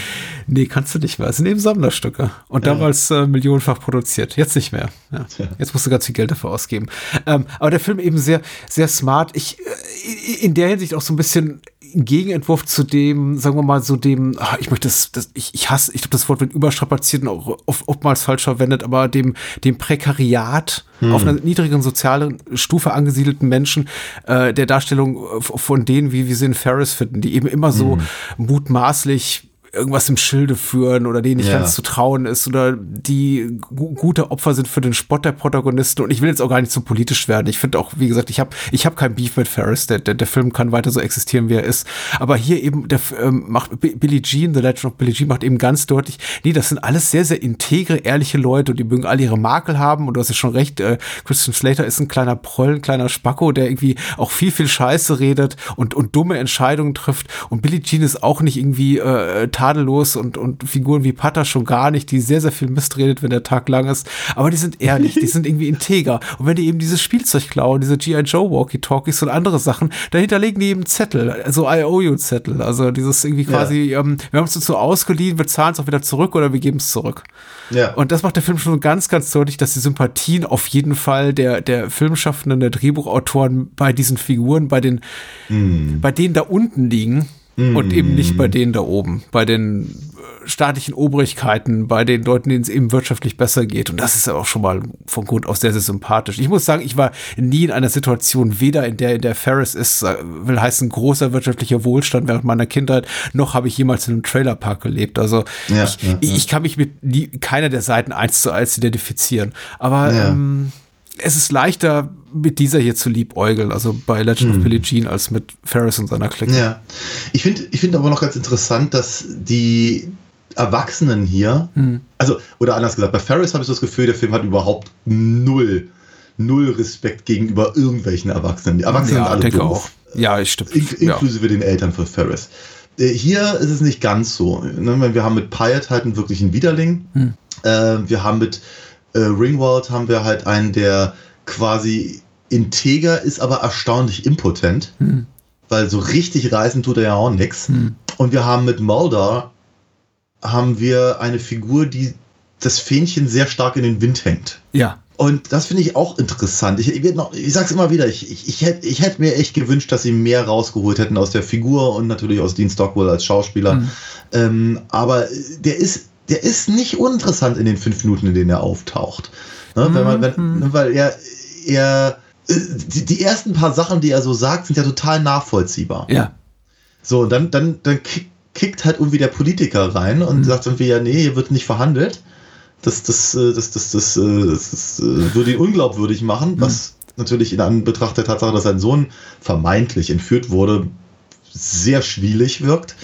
Nee, kannst du nicht mehr. Es sind eben Sammlerstücke. Und Ja. damals äh, millionenfach produziert. Jetzt nicht mehr. Ja. Jetzt musst du ganz viel Geld dafür ausgeben. Ähm, aber der Film eben sehr, sehr smart. Ich, äh, in der Hinsicht auch so ein bisschen ein Gegenentwurf zu dem, sagen wir mal, so dem, ah, ich möchte das, das ich, ich hasse, ich glaube, das Wort wird überstrapaziert und auch oft, oftmals falsch verwendet, aber dem, dem Prekariat Hm. auf einer niedrigen sozialen Stufe angesiedelten Menschen, äh, der Darstellung äh, von denen, wie wir sie in Ferris finden, die eben immer so Hm. mutmaßlich irgendwas im Schilde führen oder denen nicht Ja. ganz zu trauen ist oder die gu gute Opfer sind für den Spott der Protagonisten. Und ich will jetzt auch gar nicht so politisch werden. Ich finde auch, wie gesagt, ich habe ich hab kein Beef mit Ferris. Der, der, der Film kann weiter so existieren, wie er ist. Aber hier eben, der ähm, macht Billie Jean, The Legend of Billie Jean macht eben ganz deutlich, nee, das sind alles sehr, sehr integre, ehrliche Leute und die mögen alle ihre Makel haben. Und du hast ja schon recht, äh, Christian Slater ist ein kleiner Proll, ein kleiner Spacko, der irgendwie auch viel, viel Scheiße redet und, und dumme Entscheidungen trifft. Und Billie Jean ist auch nicht irgendwie äh, tadellos und, und Figuren wie Pata schon gar nicht, die sehr, sehr viel Mist redet, wenn der Tag lang ist. Aber die sind ehrlich, die sind irgendwie integer. Und wenn die eben dieses Spielzeug klauen, diese G.I. Joe Walkie-Talkies und andere Sachen, dahinter legen die eben Zettel, also IOU-Zettel. Also dieses irgendwie quasi, ähm, wir haben es dazu ausgeliehen, wir zahlen es auch wieder zurück oder wir geben es zurück. Ja. Und das macht der Film schon ganz, ganz deutlich, dass die Sympathien auf jeden Fall der, der Filmschaffenden, der Drehbuchautoren bei diesen Figuren, bei den, bei denen da unten liegen und eben nicht bei denen da oben, bei den äh, staatlichen Obrigkeiten, bei den Leuten, denen es eben wirtschaftlich besser geht. Und das ist ja auch schon mal von Grund aus sehr, sehr sympathisch. Ich muss sagen, ich war nie in einer Situation, weder in der, in der Ferris ist, äh, will heißen, großer wirtschaftlicher Wohlstand während meiner Kindheit, noch habe ich jemals in einem Trailerpark gelebt. Also Ja, ich, ja, ich, ich kann mich mit nie, keiner der Seiten eins zu eins identifizieren. Aber Ja. ähm, es ist leichter, mit dieser hier zu liebäugeln, also bei Legend of Billie Jean, als mit Ferris und seiner Clique. Hm. Ja. Ich finde ich find aber noch ganz interessant, dass die Erwachsenen hier, also, oder anders gesagt, bei Ferris habe ich so das Gefühl, der Film hat überhaupt null, null Respekt gegenüber irgendwelchen Erwachsenen. Die Erwachsenen ja, sind alle denke doof. auch. Ja, ich stimmt. In, ja. inklusive den Eltern von Ferris. Äh, Hier ist es nicht ganz so. Ne? Wir haben mit Pyatt halt einen wirklichen Widerling. Hm. Äh, wir haben mit äh, Ringwald haben wir halt einen, der quasi integer ist, aber erstaunlich impotent. Hm. Weil so richtig reißen tut er ja auch nichts. Und wir haben mit Mulder haben wir eine Figur, die das Fähnchen sehr stark in den Wind hängt. Ja. Und das finde ich auch interessant. Ich, ich, noch- ich sag's immer wieder, ich, ich, ich hätte ich hätt mir echt gewünscht, dass sie mehr rausgeholt hätten aus der Figur und natürlich aus Dean Stockwell als Schauspieler. Ähm, aber der ist, der ist nicht uninteressant in den fünf Minuten, in denen er auftaucht. Ne, wenn man, wenn, ne, weil er, er äh, die, die ersten paar Sachen, die er so sagt, sind ja total nachvollziehbar. Ja. So, und dann, dann, dann kick, kickt halt irgendwie der Politiker rein und sagt irgendwie, ja, nee, hier wird nicht verhandelt. Das, das, äh, das, das, das, äh, das, das äh, würde ihn unglaubwürdig machen, was natürlich in Anbetracht der Tatsache, dass sein Sohn vermeintlich entführt wurde, sehr schwierig wirkt.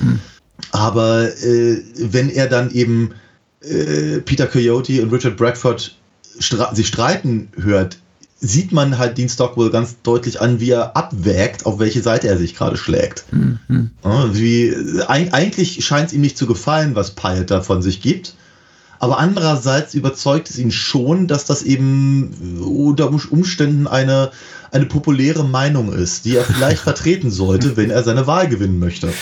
Aber äh, wenn er dann eben äh, Peter Coyote und Richard Bradford stra sich streiten hört, sieht man halt Dean Stockwell ganz deutlich an, wie er abwägt, auf welche Seite er sich gerade schlägt. Ja, wie, eig eigentlich scheint es ihm nicht zu gefallen, was Pyatt da von sich gibt. Aber andererseits überzeugt es ihn schon, dass das eben unter Um- Umständen eine, eine populäre Meinung ist, die er vielleicht vertreten sollte, wenn er seine Wahl gewinnen möchte.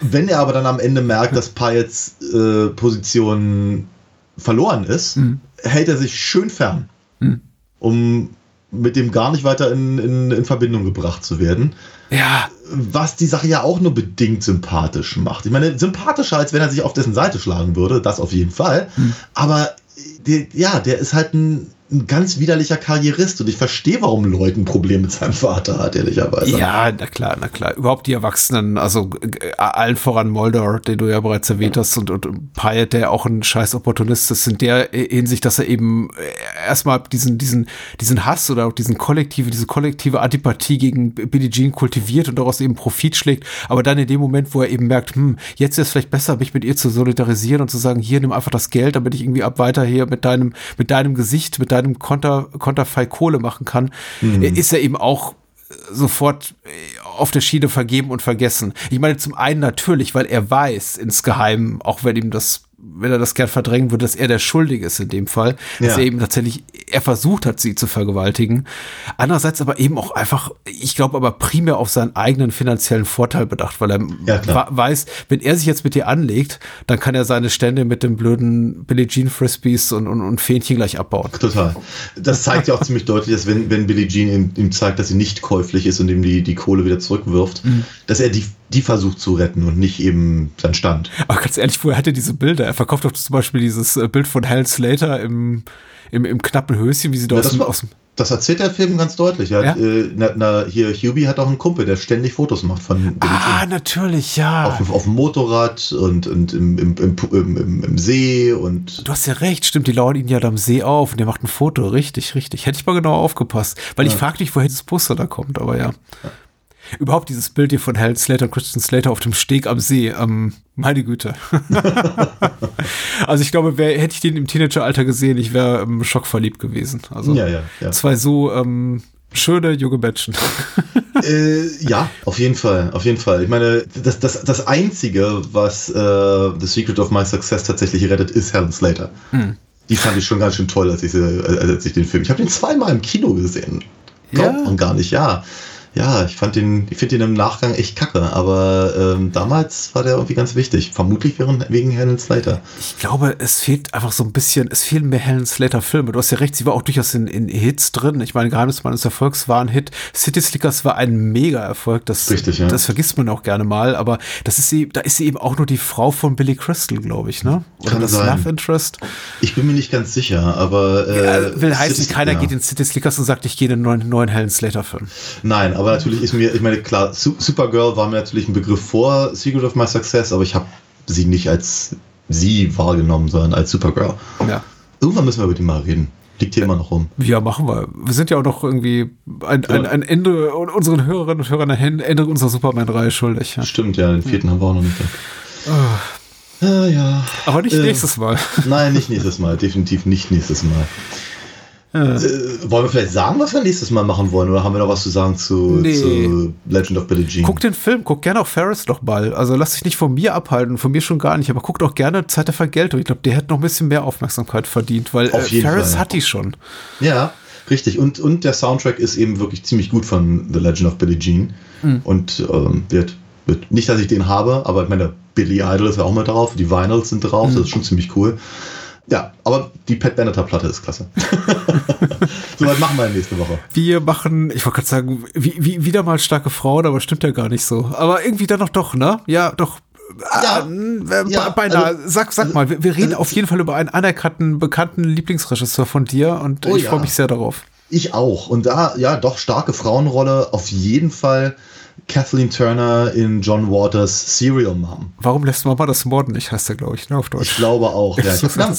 Wenn er aber dann am Ende merkt, dass Pyats äh, Position verloren ist, hält er sich schön fern, um mit dem gar nicht weiter in, in, in Verbindung gebracht zu werden. Ja. Was die Sache ja auch nur bedingt sympathisch macht. Ich meine, sympathischer, als wenn er sich auf dessen Seite schlagen würde, das auf jeden Fall. Aber der, ja, der ist halt ein, ein ganz widerlicher Karrierist und ich verstehe, warum Leute ein Problem mit seinem Vater hat, ehrlicherweise. Ja, na klar, na klar. Überhaupt die Erwachsenen, also äh, allen voran Mulder, den du ja bereits erwähnt hast, und, und Pyatt, der auch ein scheiß Opportunist ist, in der Hinsicht, dass er eben äh, erstmal diesen, diesen, diesen Hass oder auch diesen kollektive, diese kollektive Antipathie gegen Billie Jean kultiviert und daraus eben Profit schlägt, aber dann in dem Moment, wo er eben merkt, hm, jetzt ist es vielleicht besser, mich mit ihr zu solidarisieren und zu sagen, hier, nimm einfach das Geld, damit ich irgendwie ab weiter hier mit deinem, mit deinem Gesicht, mit deinem Konter, Konterfei Kohle machen kann, ist er eben auch sofort äh, auf der Schiene vergeben und vergessen. Ich meine, zum einen natürlich, weil er weiß insgeheim, auch wenn ihm das, wenn er das gern verdrängen würde, dass er der Schuldige ist in dem Fall, dass Ja. er eben tatsächlich, er versucht hat, sie zu vergewaltigen. Andererseits aber eben auch einfach, ich glaube aber primär auf seinen eigenen finanziellen Vorteil bedacht, weil er Ja, weiß, wenn er sich jetzt mit dir anlegt, dann kann er seine Stände mit dem blöden Billie Jean Frisbees und, und, und Fähnchen gleich abbauen. Total. Das zeigt ja auch ziemlich deutlich, dass wenn, wenn Billie Jean ihm, ihm zeigt, dass sie nicht käuflich ist und ihm die, die Kohle wieder zurückwirft, dass er die, die versucht zu retten und nicht eben sein Stand. Aber ganz ehrlich, woher hat er diese Bilder? Er verkauft doch zum Beispiel dieses äh, Bild von Helen Slater im, im, im knappen Höschen, wie sie da Ja, aus, das dem, aus dem. Das erzählt der Film ganz deutlich. Er hat, Ja? äh, na, na, hier, Hubie hat auch einen Kumpel, der ständig Fotos macht von Ah, Jean. natürlich, ja. Auf, auf dem Motorrad und, und im, im, im, im, See und Du hast ja recht, stimmt, die lauern ihn ja da am See auf und der macht ein Foto. Richtig, richtig. Hätte ich mal genau aufgepasst. Weil ich frage mich, woher dieses Poster da kommt, aber ja. Überhaupt dieses Bild hier von Helen Slater und Christian Slater auf dem Steg am See. Ähm, meine Güte. also ich glaube, wär, hätte ich den im Teenageralter gesehen, ich wäre ähm, schockverliebt gewesen. Also Ja, ja, ja. zwei so ähm, schöne junge Menschen. äh, ja, auf jeden Fall, auf jeden Fall. Ich meine, das, das, das Einzige, was äh, The Secret of My Success tatsächlich rettet, ist Helen Slater. Hm. Die fand ich schon ganz schön toll, als ich, äh, als ich den Film. Ich habe den zweimal im Kino gesehen. Glaubt Ja? man gar nicht, ja. Ja, ich fand den, ich finde den im Nachgang echt kacke, aber ähm, damals war der irgendwie ganz wichtig. Vermutlich wegen, wegen Helen Slater. Ich glaube, es fehlt einfach so ein bisschen, es fehlen mehr Helen Slater Filme. Du hast ja recht, sie war auch durchaus in, in Hits drin. Ich meine, Geheimnismann des Erfolgs war ein Hit. City Slickers war ein Mega-Erfolg. Das, Richtig, ja. das vergisst man auch gerne mal. Aber das ist sie, da ist sie eben auch nur die Frau von Billy Crystal, glaube ich, ne? Oder Kann das sein. Love Interest. Ich bin mir nicht ganz sicher, aber äh, Ja, will heißen, City- keiner ja. geht in City Slickers und sagt, ich gehe in einen neuen, neuen Helen Slater Film. Nein, aber natürlich ist mir, ich meine, klar, Su- Supergirl war mir natürlich ein Begriff vor Secret of My Success, aber ich habe sie nicht als sie wahrgenommen, sondern als Supergirl. Ja. Irgendwann müssen wir über die mal reden. Liegt hier immer noch rum. Ja, machen wir. Wir sind ja auch noch irgendwie ein, ein, ein Ende unseren Hörerinnen und Hörern ein Ende unserer Superman-Reihe schuldig. Ja. Stimmt, ja, den vierten haben wir auch noch nicht. Ah, ja. Aber nicht Äh, nächstes Mal. Nein, nicht nächstes Mal. Definitiv nicht nächstes Mal. Äh, wollen wir vielleicht sagen, was wir nächstes Mal machen wollen? Oder haben wir noch was zu sagen zu, Nee. zu Legend of Billie Jean? Guck den Film, guck gerne auch Ferris noch mal. Also lass dich nicht von mir abhalten, von mir schon gar nicht, aber guckt auch gerne Zeit der Vergeltung. Ich glaube, der hätte noch ein bisschen mehr Aufmerksamkeit verdient, weil äh, Ferris Fall. hat die schon. Ja, richtig. Und, und der Soundtrack ist eben wirklich ziemlich gut von The Legend of Billie Jean. Mhm. Und ähm, wird, wird, nicht, dass ich den habe, aber ich meine, Billy Idol ist ja auch mal drauf, die Vinyls sind drauf, Mhm. das ist schon ziemlich cool. Ja, aber die Pat Benatar-Platte ist klasse. Soweit machen wir nächste Woche. Wir machen, ich wollte gerade sagen, wie, wie, wieder mal starke Frauen, aber stimmt ja gar nicht so. Aber irgendwie dann noch doch, ne? Ja, doch. Ja, Äh, ja, beinahe. also- sag, sag mal, wir, wir reden also- auf jeden Fall über einen anerkannten, bekannten Lieblingsregisseur von dir und Oh ich ja. freue mich sehr darauf. Ich auch. Und da, ja, doch, starke Frauenrolle. Auf jeden Fall Kathleen Turner in John Waters Serial Mom. Warum lässt Mama das Morden nicht, heißt er, glaube ich, ne, auf Deutsch. Ich glaube auch. Ja. Ich glaube,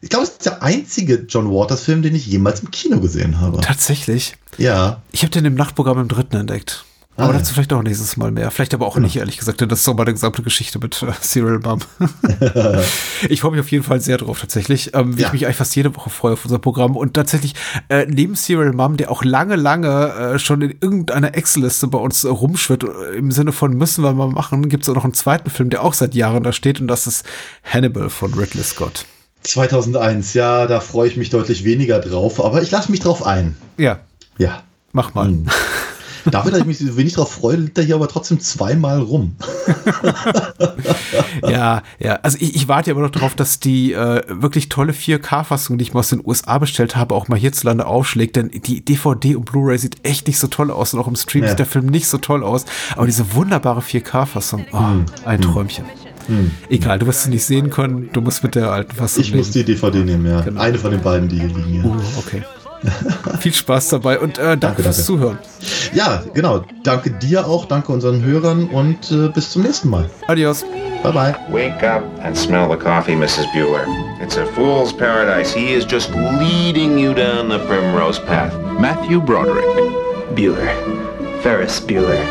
ich glaube, es ist der einzige John Waters-Film, den ich jemals im Kino gesehen habe. Tatsächlich. Ja. Ich habe den im Nachtprogramm im dritten entdeckt. Aber Ah, ja. dazu vielleicht auch nächstes Mal mehr. Vielleicht aber auch nicht, ehrlich gesagt, denn das ist so meine gesamte Geschichte mit äh, Serial Mom. ich freue mich auf jeden Fall sehr drauf, tatsächlich. Ähm, wie Ja. ich mich eigentlich fast jede Woche freue auf unser Programm. Und tatsächlich, äh, neben Serial Mom, der auch lange, lange äh, schon in irgendeiner Excel-Liste bei uns äh, rumschwirrt, äh, im Sinne von müssen wir mal machen, gibt es auch noch einen zweiten Film, der auch seit Jahren da steht. Und das ist Hannibal von Ridley Scott. 2001, ja, da freue ich mich deutlich weniger drauf, aber ich lasse mich drauf ein. Ja, Ja. mach mal. Hm. Dafür, dass ich mich so wenig drauf freue, liegt er hier aber trotzdem zweimal rum. Ja, ja. Also ich, ich warte ja immer noch darauf, dass die äh, wirklich tolle 4K-Fassung, die ich mal aus den USA bestellt habe, auch mal hierzulande aufschlägt. Denn die DVD und Blu-ray sieht echt nicht so toll aus. Und auch im Stream Ja. sieht der Film nicht so toll aus. Aber diese wunderbare 4K-Fassung, oh, Hm. ein Träumchen. Egal, du wirst sie nicht sehen können. Du musst mit der alten Fassung Ich muss die DVD nehmen, ja. Genau. Eine von den beiden, die hier liegen. Ja. Uh, okay. Viel Spaß dabei und äh, danke, Danke, fürs danke. Zuhören. Ja, genau. Danke dir auch, danke unseren Hörern und äh, bis zum nächsten Mal. Adios. Bye bye. Wake up and smell the coffee, Mrs. Bueller. It's a fool's paradise. He is just leading you down the primrose path. Matthew Broderick. Bueller. Ferris Bueller.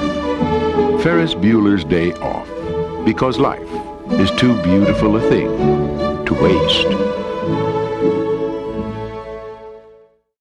Ferris Bueller's Day Off. Because life is too beautiful a thing to waste.